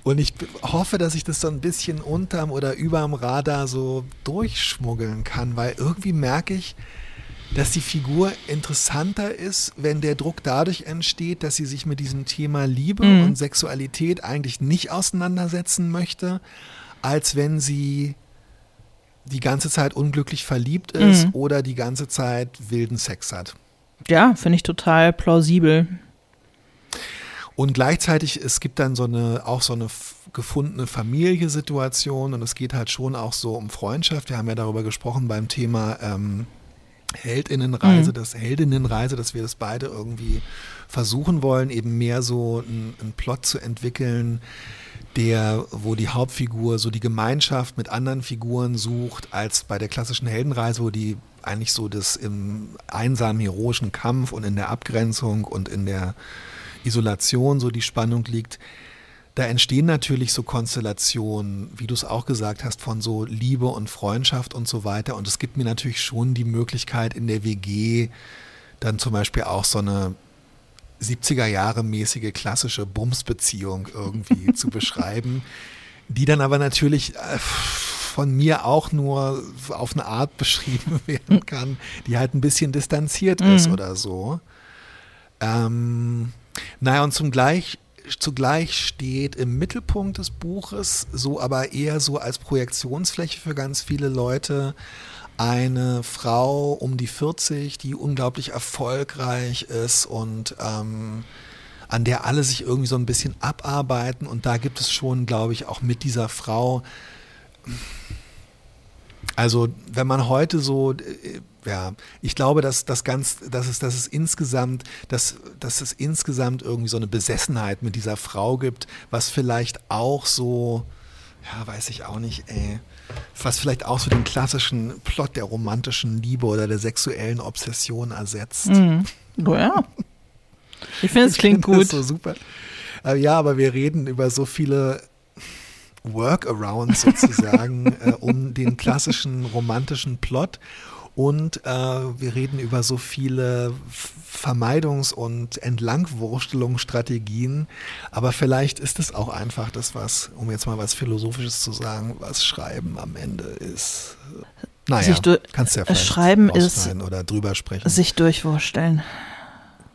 Und ich hoffe, dass ich das so ein bisschen unterm oder überm Radar so durchschmuggeln kann, weil irgendwie merke ich, dass die Figur interessanter ist, wenn der Druck dadurch entsteht, dass sie sich mit diesem Thema Liebe mhm. und Sexualität eigentlich nicht auseinandersetzen möchte, als wenn sie die ganze Zeit unglücklich verliebt ist mhm. oder die ganze Zeit wilden Sex hat. Ja, finde ich total plausibel. Und gleichzeitig, es gibt dann so eine, auch so eine gefundene Familiensituation und es geht halt schon auch so um Freundschaft. Wir haben ja darüber gesprochen beim Thema ähm, Heldinnenreise, mhm. das Heldinnenreise, dass wir das beide irgendwie versuchen wollen, eben mehr so einen Plot zu entwickeln, der, wo die Hauptfigur so die Gemeinschaft mit anderen Figuren sucht, als bei der klassischen Heldenreise, wo die eigentlich so das im einsamen heroischen Kampf und in der Abgrenzung und in der Isolation so die Spannung liegt. Da entstehen natürlich so Konstellationen, wie du es auch gesagt hast, von so Liebe und Freundschaft und so weiter. Und es gibt mir natürlich schon die Möglichkeit in der WG dann zum Beispiel auch so eine 70er Jahre mäßige klassische Bumsbeziehung irgendwie zu beschreiben, die dann aber natürlich äh, von mir auch nur auf eine Art beschrieben werden kann, die halt ein bisschen distanziert ist mhm. oder so. Ähm, naja, und zum Gleich, zugleich steht im Mittelpunkt des Buches, so aber eher so als Projektionsfläche für ganz viele Leute, eine Frau um die 40, die unglaublich erfolgreich ist und ähm, an der alle sich irgendwie so ein bisschen abarbeiten. Und da gibt es schon, glaube ich, auch mit dieser Frau also wenn man heute so, äh, ja, ich glaube, dass das ganz, dass es, dass es insgesamt, dass, dass es insgesamt irgendwie so eine Besessenheit mit dieser Frau gibt, was vielleicht auch so, ja, weiß ich auch nicht, ey, was vielleicht auch so den klassischen Plot der romantischen Liebe oder der sexuellen Obsession ersetzt. Mhm. Oh ja. Ich finde, es klingt gut. so super. Ja, aber wir reden über so viele Workaround sozusagen äh, um den klassischen romantischen Plot. Und äh, wir reden über so viele Vermeidungs- und Entlangwurstelungsstrategien. Aber vielleicht ist es auch einfach das, was, um jetzt mal was Philosophisches zu sagen, was Schreiben am Ende ist. Naja, kannst du ja vielleicht Schreiben ist oder drüber sprechen. Sich durchwursteln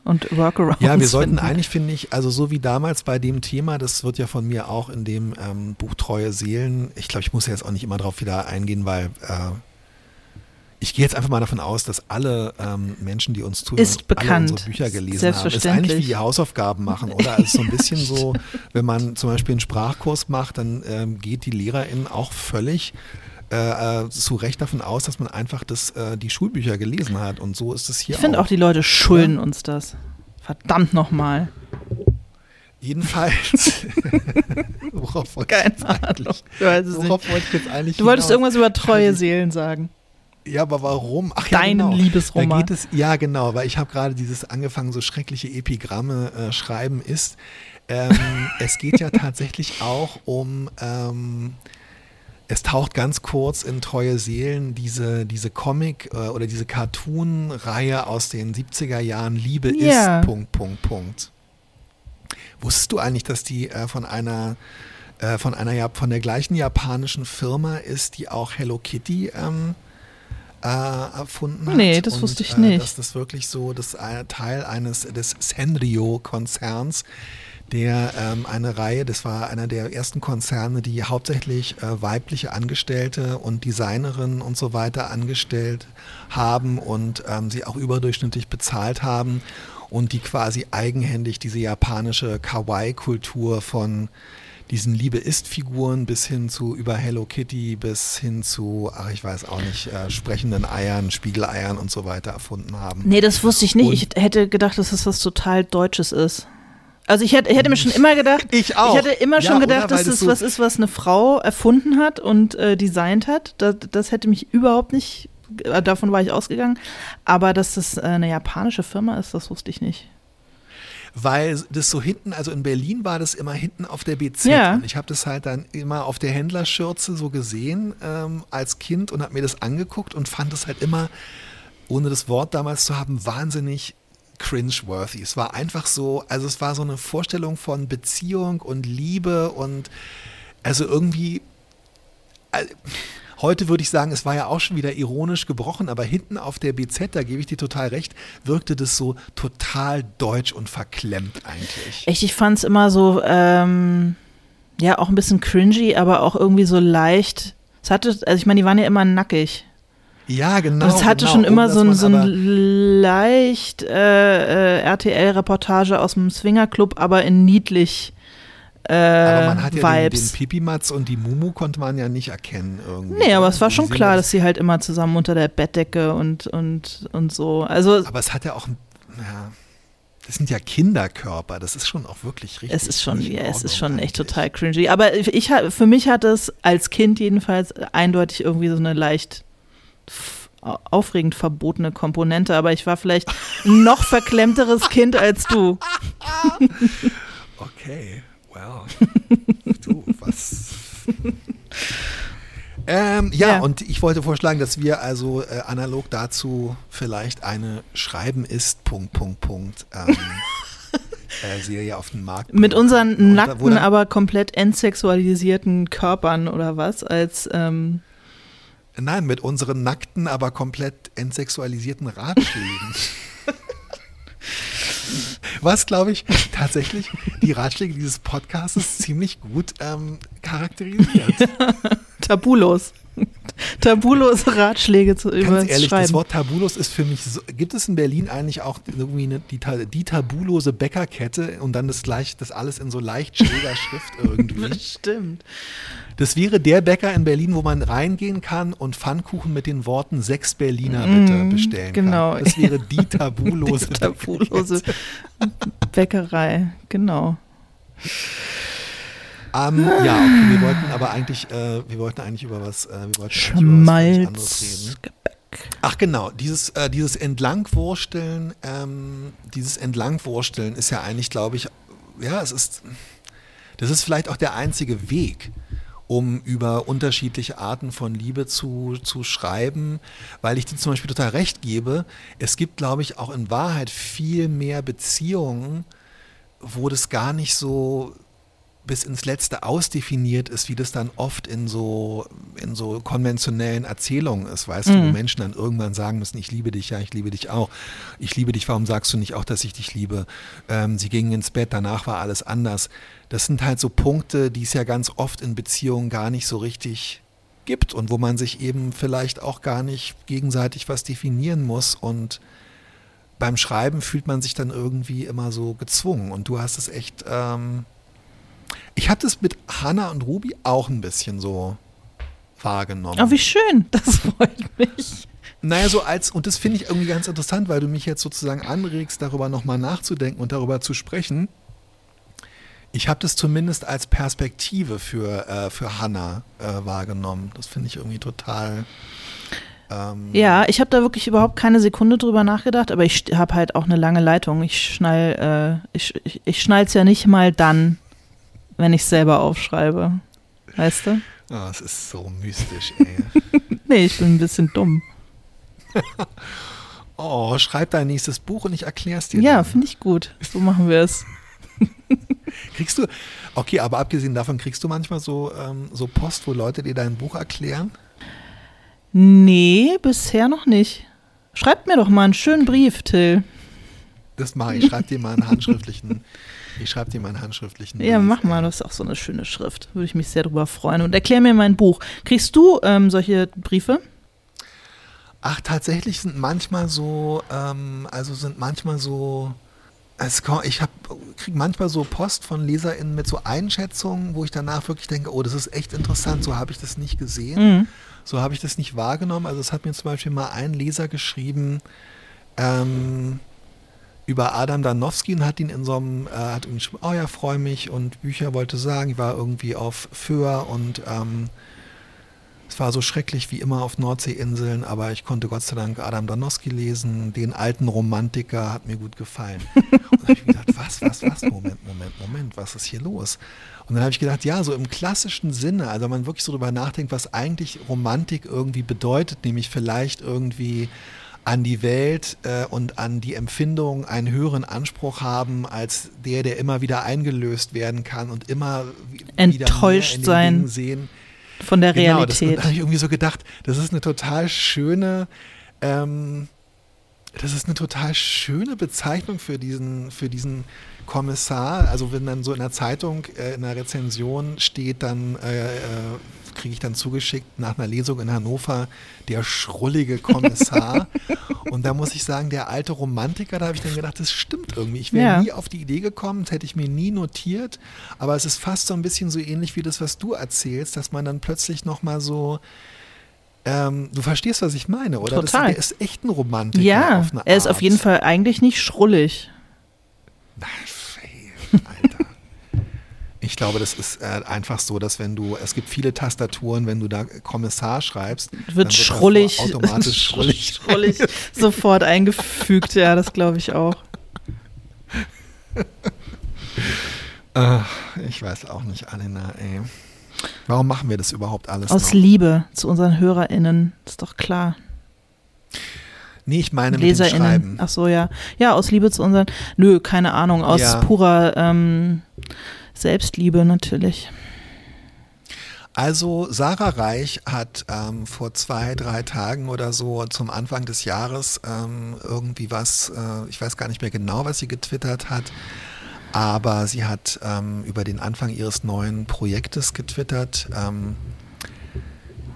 und Workarounds. Ja, wir sollten finden. eigentlich, finde ich, also so wie damals bei dem Thema, das wird ja von mir auch in dem ähm, Buch Treue Seelen, ich glaube, ich muss ja jetzt auch nicht immer darauf wieder eingehen, weil äh, ich gehe jetzt einfach mal davon aus, dass alle ähm, Menschen, die uns zuhören, ist alle unsere Bücher gelesen haben. Ist eigentlich wie die Hausaufgaben machen, oder? Also so ein bisschen so, wenn man zum Beispiel einen Sprachkurs macht, dann ähm, geht die Lehrerin auch völlig äh, äh, zu Recht davon aus, dass man einfach das, äh, die Schulbücher gelesen hat. Und so ist es hier. Ich finde auch, die Leute schulden ja? uns das. Verdammt nochmal. Jedenfalls. Worauf wollte ich jetzt eigentlich? Worauf wollte ich jetzt eigentlich? Du wolltest irgendwas über treue Seelen sagen. Ja, aber warum? Ach, ja, Deinen genau. Liebesroman. Da geht es, ja, genau, weil ich habe gerade dieses angefangen, so schreckliche Epigramme äh, schreiben ist. Ähm, es geht ja tatsächlich auch um ähm, es taucht ganz kurz in Treue Seelen diese, diese Comic- äh, oder diese Cartoon-Reihe aus den 70er Jahren Liebe ja. ist, Punkt, Punkt, Punkt. Wusstest du eigentlich, dass die äh, von einer äh, von einer von der gleichen japanischen Firma ist, die auch Hello Kitty ähm, äh, erfunden hat? Nee, das und, wusste ich nicht. Dass das wirklich so das Teil eines des Sanrio-Konzerns der ähm, eine Reihe, das war einer der ersten Konzerne, die hauptsächlich äh, weibliche Angestellte und Designerinnen und so weiter angestellt haben und ähm, sie auch überdurchschnittlich bezahlt haben und die quasi eigenhändig diese japanische Kawaii-Kultur von diesen Liebe-Ist-Figuren bis hin zu über Hello Kitty bis hin zu, ach ich weiß auch nicht, äh, sprechenden Eiern, Spiegeleiern und so weiter erfunden haben. Nee, das wusste ich nicht. Und ich hätte gedacht, dass das was total Deutsches ist. Also ich hätte, ich hätte mir schon immer gedacht, ich auch. Ich hätte immer schon ja, gedacht, oder? dass das, so was ist, was eine Frau erfunden hat und äh, designt hat. Das, das hätte mich überhaupt nicht äh, davon war ich ausgegangen. Aber dass das äh, eine japanische Firma ist, das wusste ich nicht. Weil das so hinten, also in Berlin war das immer hinten auf der BZ. Ja. Und ich habe das halt dann immer auf der Händlerschürze so gesehen ähm, als Kind und habe mir das angeguckt und fand es halt immer, ohne das Wort damals zu haben, wahnsinnig cringe-worthy. Es war einfach so, also es war so eine Vorstellung von Beziehung und Liebe und also irgendwie, äh, heute würde ich sagen, es war ja auch schon wieder ironisch gebrochen, aber hinten auf der BZ, da gebe ich dir total recht, wirkte das so total deutsch und verklemmt eigentlich. Echt, ich fand es immer so, ähm, ja, auch ein bisschen cringy, aber auch irgendwie so leicht. Es hatte, also ich meine, die waren ja immer nackig. Ja, genau. Und es hatte genau, schon immer so, ein- so ein leicht äh, äh, RTL-Reportage aus dem Swingerclub, aber in niedlich äh, Aber man hat ja den, den Vibes. Pipimatz und die Mumu konnte man ja nicht erkennen irgendwie. nee, aber oder? es war schon klar, dass sie halt immer zusammen unter der Bettdecke und, und, und so. Also Aber es hat ja auch, ein- ja, das sind ja Kinderkörper, das ist schon auch wirklich richtig. es ist schon, ja, es ist schon echt eigentlich. total cringy. Aber ich, für mich hat es als Kind jedenfalls eindeutig irgendwie so eine leicht aufregend verbotene Komponente, aber ich war vielleicht ein noch verklemmteres Kind als du. Okay, well. du, was. Ähm, ja, Ja. und ich wollte vorschlagen, dass wir also äh, analog dazu vielleicht eine Schreiben ist, Punkt, Punkt, Punkt, ähm, äh, Serie auf den Markt Mit unseren Und da- nackten, dann- aber komplett entsexualisierten Körpern oder was? Als ähm, Nein, mit unseren nackten, aber komplett entsexualisierten Ratschlägen. Was, glaube ich, tatsächlich die Ratschläge dieses Podcasts ziemlich gut ähm, charakterisiert. tabulos. Tabulose Ratschläge zu über Ganz ehrlich, das Schreiben. Wort tabulos ist für mich so, gibt es in Berlin eigentlich auch irgendwie eine, die, die tabulose Bäckerkette und dann das gleich, das alles in so leicht schräger Schrift irgendwie. Stimmt. Das wäre der Bäcker in Berlin, wo man reingehen kann und Pfannkuchen mit den Worten sechs Berliner bitte Mm, bestellen genau. kann. Das wäre die tabulose Die tabulose Bäckerei, genau. Ähm, ja, okay, wir wollten aber eigentlich, äh, wir wollten eigentlich über was, äh, wir wollten eigentlich über was anderes reden. Ach genau, dieses, äh, dieses Entlangwursteln, ähm, dieses Entlangwursteln ist ja eigentlich, glaube ich, ja, es ist, das ist vielleicht auch der einzige Weg, um über unterschiedliche Arten von Liebe zu, zu schreiben, weil ich dir zum Beispiel total recht gebe, es gibt, glaube ich, auch in Wahrheit viel mehr Beziehungen, wo das gar nicht so bis ins Letzte ausdefiniert ist, wie das dann oft in so, in so konventionellen Erzählungen ist, weißt du, wo Mhm. Menschen dann irgendwann sagen müssen, ich liebe dich, ja, ich liebe dich auch. Ich liebe dich, warum sagst du nicht auch, dass ich dich liebe? Ähm, sie gingen ins Bett, danach war alles anders. Das sind halt so Punkte, die es ja ganz oft in Beziehungen gar nicht so richtig gibt und wo man sich eben vielleicht auch gar nicht gegenseitig was definieren muss und beim Schreiben fühlt man sich dann irgendwie immer so gezwungen und du hast es echt, ähm, ich habe das mit Hannah und Ruby auch ein bisschen so wahrgenommen. Oh, wie schön. Das freut mich. Naja, so als, und das finde ich irgendwie ganz interessant, weil du mich jetzt sozusagen anregst, darüber nochmal nachzudenken und darüber zu sprechen. Ich habe das zumindest als Perspektive für, äh, für Hannah äh, wahrgenommen. Das finde ich irgendwie total. Ähm, Ja, ich habe da wirklich überhaupt keine Sekunde drüber nachgedacht, aber ich habe halt auch eine lange Leitung. Ich schnall, äh, ich, ich, ich schnall's ja nicht mal dann, wenn ich selber aufschreibe. Weißt du? Oh, es ist so mystisch, ey. Nee, ich bin ein bisschen dumm. Oh, schreib dein nächstes Buch und ich erklär's dir. Ja, finde ich gut. So machen wir es. Kriegst du, okay, aber abgesehen davon, kriegst du manchmal so, ähm, so Post, wo Leute dir dein Buch erklären? Nee, bisher noch nicht. Schreibt mir doch mal einen schönen Brief, Till. Das mache ich. Schreibe dir mal einen handschriftlichen. Ich schreibe dir mal einen handschriftlichen. Ja, Brief, mach mal, das ist auch so eine schöne Schrift. Würde ich mich sehr drüber freuen. Und erklär mir mein Buch. Kriegst du ähm, solche Briefe? Ach, tatsächlich sind manchmal so, ähm, also sind manchmal so, es, ich kriege manchmal so Post von LeserInnen mit so Einschätzungen, wo ich danach wirklich denke, oh, das ist echt interessant, so habe ich das nicht gesehen. Mhm. So habe ich das nicht wahrgenommen. Also es hat mir zum Beispiel mal ein Leser geschrieben ähm, über Adam Danowski und hat ihn in so einem, äh, hat geschrieben, oh ja, freue mich und Bücher wollte sagen, ich war irgendwie auf Föhr und ähm, Es war so schrecklich wie immer auf Nordseeinseln, aber ich konnte Gott sei Dank Adam Danowski lesen. Den alten Romantiker hat mir gut gefallen. Und dann habe ich gedacht, was, was, was? Moment, Moment, Moment, was ist hier los? Und dann habe ich gedacht, ja, so im klassischen Sinne, also wenn man wirklich so drüber nachdenkt, was eigentlich Romantik irgendwie bedeutet, nämlich vielleicht irgendwie an die Welt äh, und an die Empfindung einen höheren Anspruch haben als der, der immer wieder eingelöst werden kann und immer enttäuscht sein sehen. von der Genau, Realität. das, da habe ich irgendwie so gedacht, das ist eine total schöne, ähm, das ist eine total schöne Bezeichnung für diesen, für diesen Kommissar. Also wenn dann so in der Zeitung, äh, in der Rezension steht, dann äh, äh, kriege ich dann zugeschickt nach einer Lesung in Hannover der schrullige Kommissar. Und da muss ich sagen, der alte Romantiker, da habe ich dann gedacht, das stimmt irgendwie. Ich wäre Ja. nie auf die Idee gekommen, das hätte ich mir nie notiert. Aber es ist fast so ein bisschen so ähnlich wie das, was du erzählst, dass man dann plötzlich nochmal so ähm, du verstehst, was ich meine, oder? Total. Das, der ist echt ein Romantiker. ja, er ist auf jeden Fall eigentlich nicht schrullig. Na, ey, Alter. Ich glaube, das ist äh, einfach so, dass wenn du, es gibt viele Tastaturen, wenn du da Kommissar schreibst, Wird das schrullig, automatisch schrullig. schrullig sofort eingefügt. Ja, das glaube ich auch. Äh, ich weiß auch nicht, Alina, ey. Warum machen wir das überhaupt alles Aus noch? Liebe zu unseren HörerInnen, ist doch klar. Nee, ich meine mit dem LeserInnen. Schreiben. Ach so, ja. Ja, aus Liebe zu unseren. Nö, keine Ahnung. Aus Ja. purer ähm, Selbstliebe natürlich. Also Sarah Reich hat ähm, vor zwei, drei Tagen oder so zum Anfang des Jahres ähm, irgendwie was, äh, ich weiß gar nicht mehr genau, was sie getwittert hat, aber sie hat ähm, über den Anfang ihres neuen Projektes getwittert. Ähm,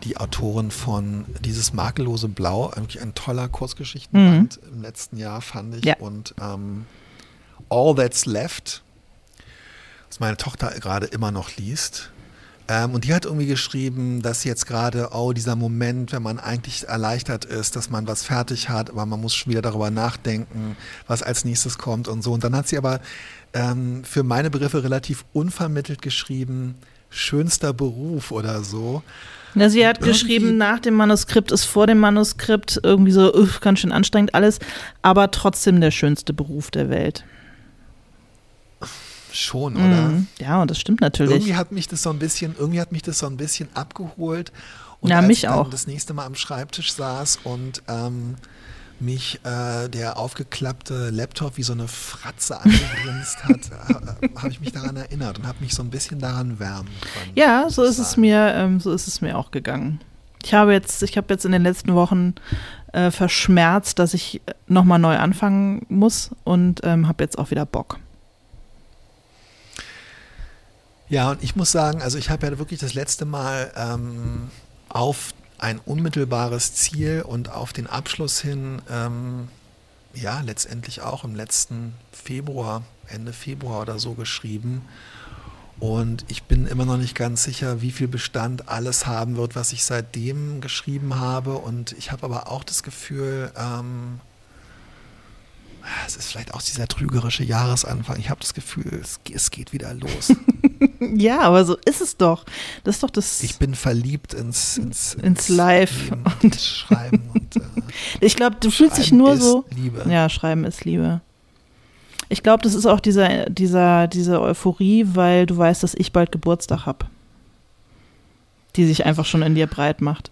die Autorin von Dieses makellose Blau, eigentlich ein toller Kurzgeschichtenband im letzten Jahr, fand ich. Ja. Und ähm, All That's Left, was meine Tochter gerade immer noch liest. Ähm, und die hat irgendwie geschrieben, dass jetzt gerade, oh, dieser Moment, wenn man eigentlich erleichtert ist, dass man was fertig hat, aber man muss schon wieder darüber nachdenken, was als nächstes kommt und so. Und dann hat sie aber ähm, für meine Begriffe relativ unvermittelt geschrieben, schönster Beruf oder so. Ja, sie hat Irgendwie- geschrieben, nach dem Manuskript ist vor dem Manuskript irgendwie so, uff, ganz schön anstrengend alles, aber trotzdem der schönste Beruf der Welt. Schon, oder? Mhm. Ja, und das stimmt natürlich. Irgendwie hat mich das so ein bisschen, irgendwie hat mich das so ein bisschen abgeholt. Und Ja, als mich ich dann auch. das nächste Mal am Schreibtisch saß und ähm, mich äh, der aufgeklappte Laptop wie so eine Fratze angegrinst hat, äh, habe ich mich daran erinnert und habe mich so ein bisschen daran wärmen können. Ja, so ist es sagen. mir, ähm, so ist es mir auch gegangen. Ich habe jetzt, ich habe jetzt in den letzten Wochen äh, verschmerzt, dass ich nochmal neu anfangen muss und ähm, habe jetzt auch wieder Bock. Ja, und ich muss sagen, also ich habe ja wirklich das letzte Mal ähm, auf ein unmittelbares Ziel und auf den Abschluss hin, ähm, ja, letztendlich auch im letzten Februar, Ende Februar oder so geschrieben. Und ich bin immer noch nicht ganz sicher, wie viel Bestand alles haben wird, was ich seitdem geschrieben habe. Und ich habe aber auch das Gefühl, ähm, es ist vielleicht auch dieser trügerische Jahresanfang. Ich habe das Gefühl, es, es geht wieder los. Ja, aber so ist es doch. Das ist doch das. Ich bin verliebt ins, ins, Ins Live Leben und- und Schreiben. Und, äh, ich glaube, du fühlst dich nur ist so. Liebe. Ja, Schreiben ist Liebe. Ich glaube, das ist auch dieser, dieser, diese Euphorie, weil du weißt, dass ich bald Geburtstag habe. Die sich einfach schon in dir breit macht.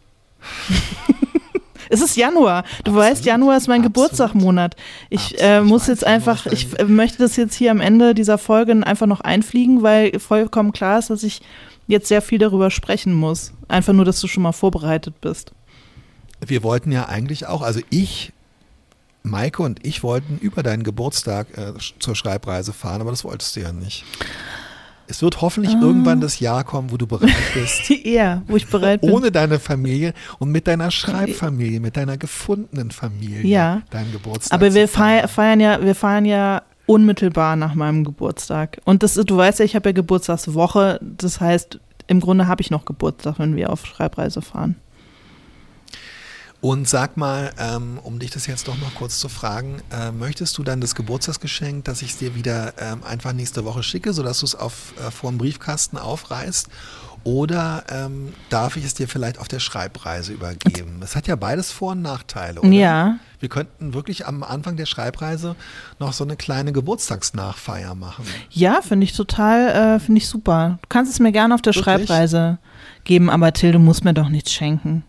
Es ist Januar. Du Absolut. weißt, Januar ist mein Absolut. Geburtstagmonat. Ich äh, muss jetzt einfach, ich äh, möchte das jetzt hier am Ende dieser Folge einfach noch einfliegen, weil vollkommen klar ist, dass ich jetzt sehr viel darüber sprechen muss. Einfach nur, dass du schon mal vorbereitet bist. Wir wollten ja eigentlich auch, also ich, Maike und ich wollten über deinen Geburtstag äh, zur Schreibreise fahren, aber das wolltest du ja nicht. Es wird hoffentlich Ah. irgendwann das Jahr kommen, wo du bereit bist, Ja, wo ich bereit bin. ohne deine Familie und mit deiner Schreibfamilie, mit deiner gefundenen Familie Ja. deinen Geburtstag Aber wir feiern. feiern, ja, wir feiern ja unmittelbar nach meinem Geburtstag. Und das, ist- du weißt ja, ich habe ja Geburtstagswoche. Das heißt, im Grunde habe ich noch Geburtstag, wenn wir auf Schreibreise fahren. Und sag mal, ähm, um dich das jetzt doch noch kurz zu fragen, äh, möchtest du dann das Geburtstagsgeschenk, dass ich es dir wieder ähm, einfach nächste Woche schicke, sodass du es auf, äh, vor dem Briefkasten aufreißt? Oder ähm, darf ich es dir vielleicht auf der Schreibreise übergeben? Es hat ja beides Vor- und Nachteile, oder? Ja. Wir könnten wirklich am Anfang der Schreibreise noch so eine kleine Geburtstagsnachfeier machen. Ja, finde ich total, äh, finde ich super. Du kannst es mir gerne auf der Wirklich? Schreibreise geben, aber Till, du musst mir doch nichts schenken.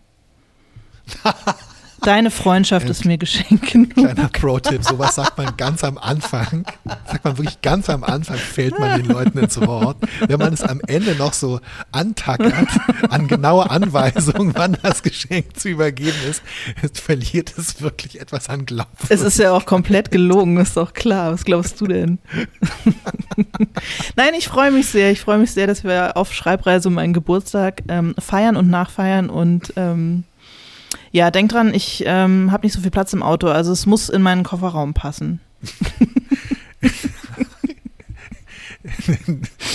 Deine Freundschaft ist mir Geschenk genug. Kleiner Pro-Tipp, sowas sagt man ganz am Anfang. Sagt man wirklich ganz am Anfang, fällt man den Leuten ins Wort. Wenn man es am Ende noch so antackert, an genaue Anweisungen, wann das Geschenk zu übergeben ist, verliert es wirklich etwas an Glauben. Es ist ja auch komplett gelogen, ist doch klar. Was glaubst du denn? Nein, ich freue mich sehr. Ich freue mich sehr, dass wir auf Schreibreise meinen Geburtstag ähm, feiern und nachfeiern. Und ähm, ja, denk dran, ich ähm, habe nicht so viel Platz im Auto. Also es muss in meinen Kofferraum passen.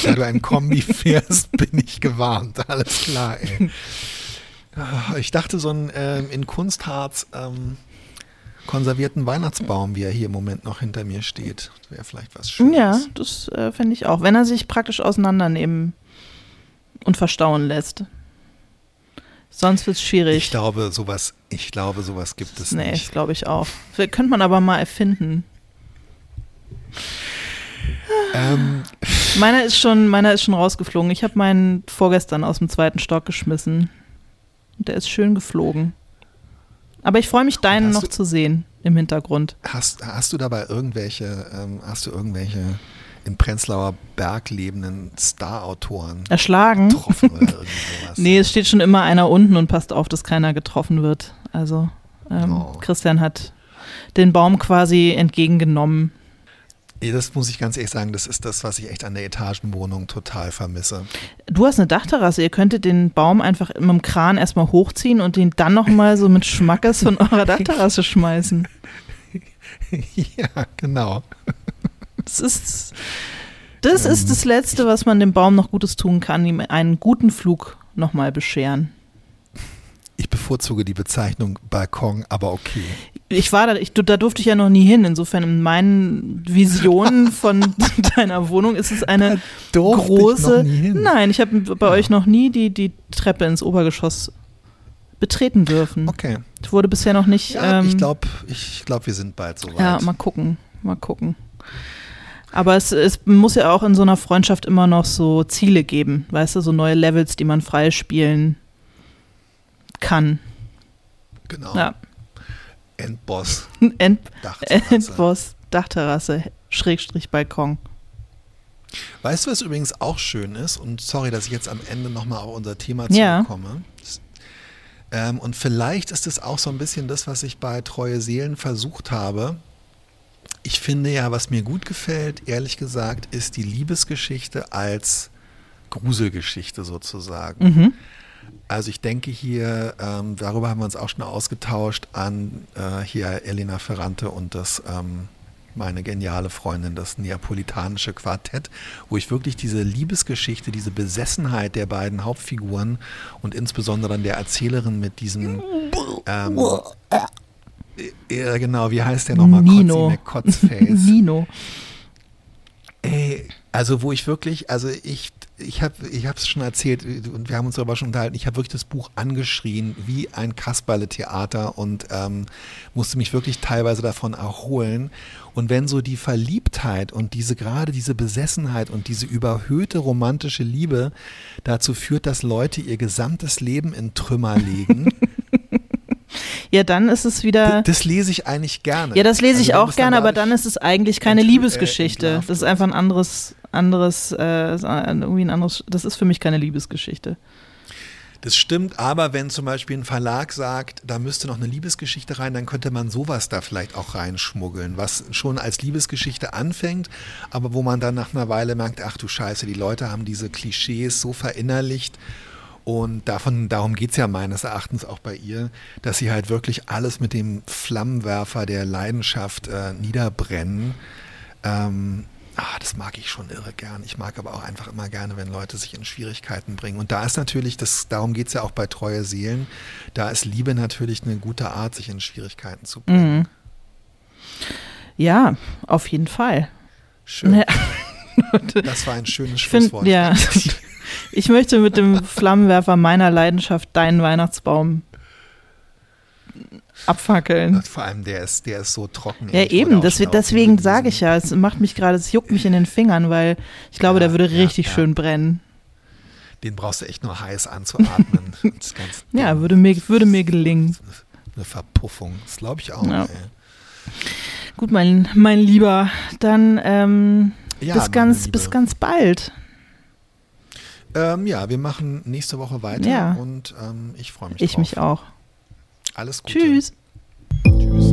Da du ein Kombi fährst, bin ich gewarnt. Alles klar, ey. Ah, Ich dachte, so ein ähm, in Kunstharz ähm, konservierten Weihnachtsbaum, wie er hier im Moment noch hinter mir steht, wäre vielleicht was Schönes. Ja, das äh, fände ich auch. Wenn er sich praktisch auseinandernehmen und verstauen lässt. Sonst wird es schwierig. Ich glaube, sowas, ich glaube, sowas gibt es nee, nicht. das glaube ich auch. Vielleicht Könnte man aber mal erfinden. Ähm, Meiner ist schon, meiner ist schon rausgeflogen. Ich habe meinen vorgestern aus dem zweiten Stock geschmissen. Und der ist schön geflogen. Aber ich freue mich, deinen noch zu sehen im Hintergrund. hast, hast du dabei irgendwelche, ähm, hast du irgendwelche in Prenzlauer Berg lebenden Star-Autoren Erschlagen? getroffen oder irgendwie sowas? Nee, es steht schon immer einer unten und passt auf, dass keiner getroffen wird. Also ähm, Oh. Christian hat den Baum quasi entgegengenommen. Das muss ich ganz ehrlich sagen, das ist das, was ich echt an der Etagenwohnung total vermisse. Du hast eine Dachterrasse, ihr könntet den Baum einfach mit dem Kran erstmal hochziehen und den dann nochmal so mit Schmackes von eurer Dachterrasse schmeißen. ja, genau. Das ist, das ist das Letzte, was man dem Baum noch Gutes tun kann, ihm einen guten Flug nochmal bescheren. Ich bevorzuge die Bezeichnung Balkon, aber okay. Ich war da, ich, da durfte ich ja noch nie hin. Insofern in meinen Visionen von deiner Wohnung ist es eine Durfte ich große. noch nie hin. Nein, ich habe bei euch noch nie die, die Treppe ins Obergeschoss betreten dürfen. Okay. Es wurde bisher noch nicht. Ja, ähm, ich glaube, ich glaub, wir sind bald soweit. Ja, mal gucken, mal gucken. Aber es, es muss ja auch in so einer Freundschaft immer noch so Ziele geben, weißt du, so neue Levels, die man freispielen kann. genau. Ja. Endboss, End, Dachterrasse. Endboss, Dachterrasse, Schrägstrich Balkon. Weißt du, was übrigens auch schön ist? Und sorry, dass ich jetzt am Ende nochmal auf unser Thema Ja. zurückkomme. Das- Ähm, und vielleicht ist es auch so ein bisschen das, was ich bei Treue Seelen versucht habe. Ich finde ja, was mir gut gefällt, ehrlich gesagt, ist die Liebesgeschichte als Gruselgeschichte sozusagen. Mhm. Also ich denke hier, ähm, darüber haben wir uns auch schon ausgetauscht, an äh, hier Elena Ferrante und das, ähm, meine geniale Freundin, das neapolitanische Quartett, wo ich wirklich diese Liebesgeschichte, diese Besessenheit der beiden Hauptfiguren und insbesondere dann der Erzählerin mit diesem, ähm, ja, genau, wie heißt der nochmal? Nino. Kotzface. Nino. Ey, also wo ich wirklich, also ich, ich habe ich es schon erzählt und wir haben uns darüber schon unterhalten, ich habe wirklich das Buch angeschrien wie ein Kasperle-Theater und ähm, musste mich wirklich teilweise davon erholen. Und wenn so die Verliebtheit und diese gerade diese Besessenheit und diese überhöhte romantische Liebe dazu führt, dass Leute ihr gesamtes Leben in Trümmer legen, Ja, dann ist es wieder. das lese ich eigentlich gerne. Ja, das lese ich Also auch das gerne, aber dann ist es eigentlich keine äh, Liebesgeschichte. entlarvt Das ist einfach ein anderes, anderes, äh, irgendwie ein anderes. Das ist für mich keine Liebesgeschichte. Das stimmt, aber wenn zum Beispiel ein Verlag sagt, da müsste noch eine Liebesgeschichte rein, dann könnte man sowas da vielleicht auch reinschmuggeln, was schon als Liebesgeschichte anfängt, aber wo man dann nach einer Weile merkt, ach du Scheiße, die Leute haben diese Klischees so verinnerlicht und davon, darum geht es ja meines Erachtens auch bei ihr, dass sie halt wirklich alles mit dem Flammenwerfer der Leidenschaft äh, niederbrennen. Ähm, Ah, das mag ich schon irre gern. Ich mag aber auch einfach immer gerne, wenn Leute sich in Schwierigkeiten bringen. Und da ist natürlich, das, darum geht es ja auch bei Treue Seelen, da ist Liebe natürlich eine gute Art, sich in Schwierigkeiten zu bringen. Mhm. Ja, auf jeden Fall. Schön. Ja. Das war ein schönes Ich find, Schlusswort. ja. Ich möchte mit dem Flammenwerfer meiner Leidenschaft deinen Weihnachtsbaum abfackeln. Vor allem, der ist, der ist so trocken. Ja, eben, das, deswegen sage ich ja, es macht mich gerade, es juckt mich in den Fingern, weil ich glaube, Ja, der würde richtig ja. schön brennen. Den brauchst du echt nur heiß anzuatmen. Ja, würde mir, würde mir gelingen. Eine Verpuffung. Das glaube ich auch. Gut, mein, mein Lieber, dann ähm, bis, ganz, bis ganz bald. Ähm, ja, wir machen nächste Woche weiter ja. und ähm, ich freue mich. Ich drauf. mich auch. Alles Gute. Tschüss. Tschüss.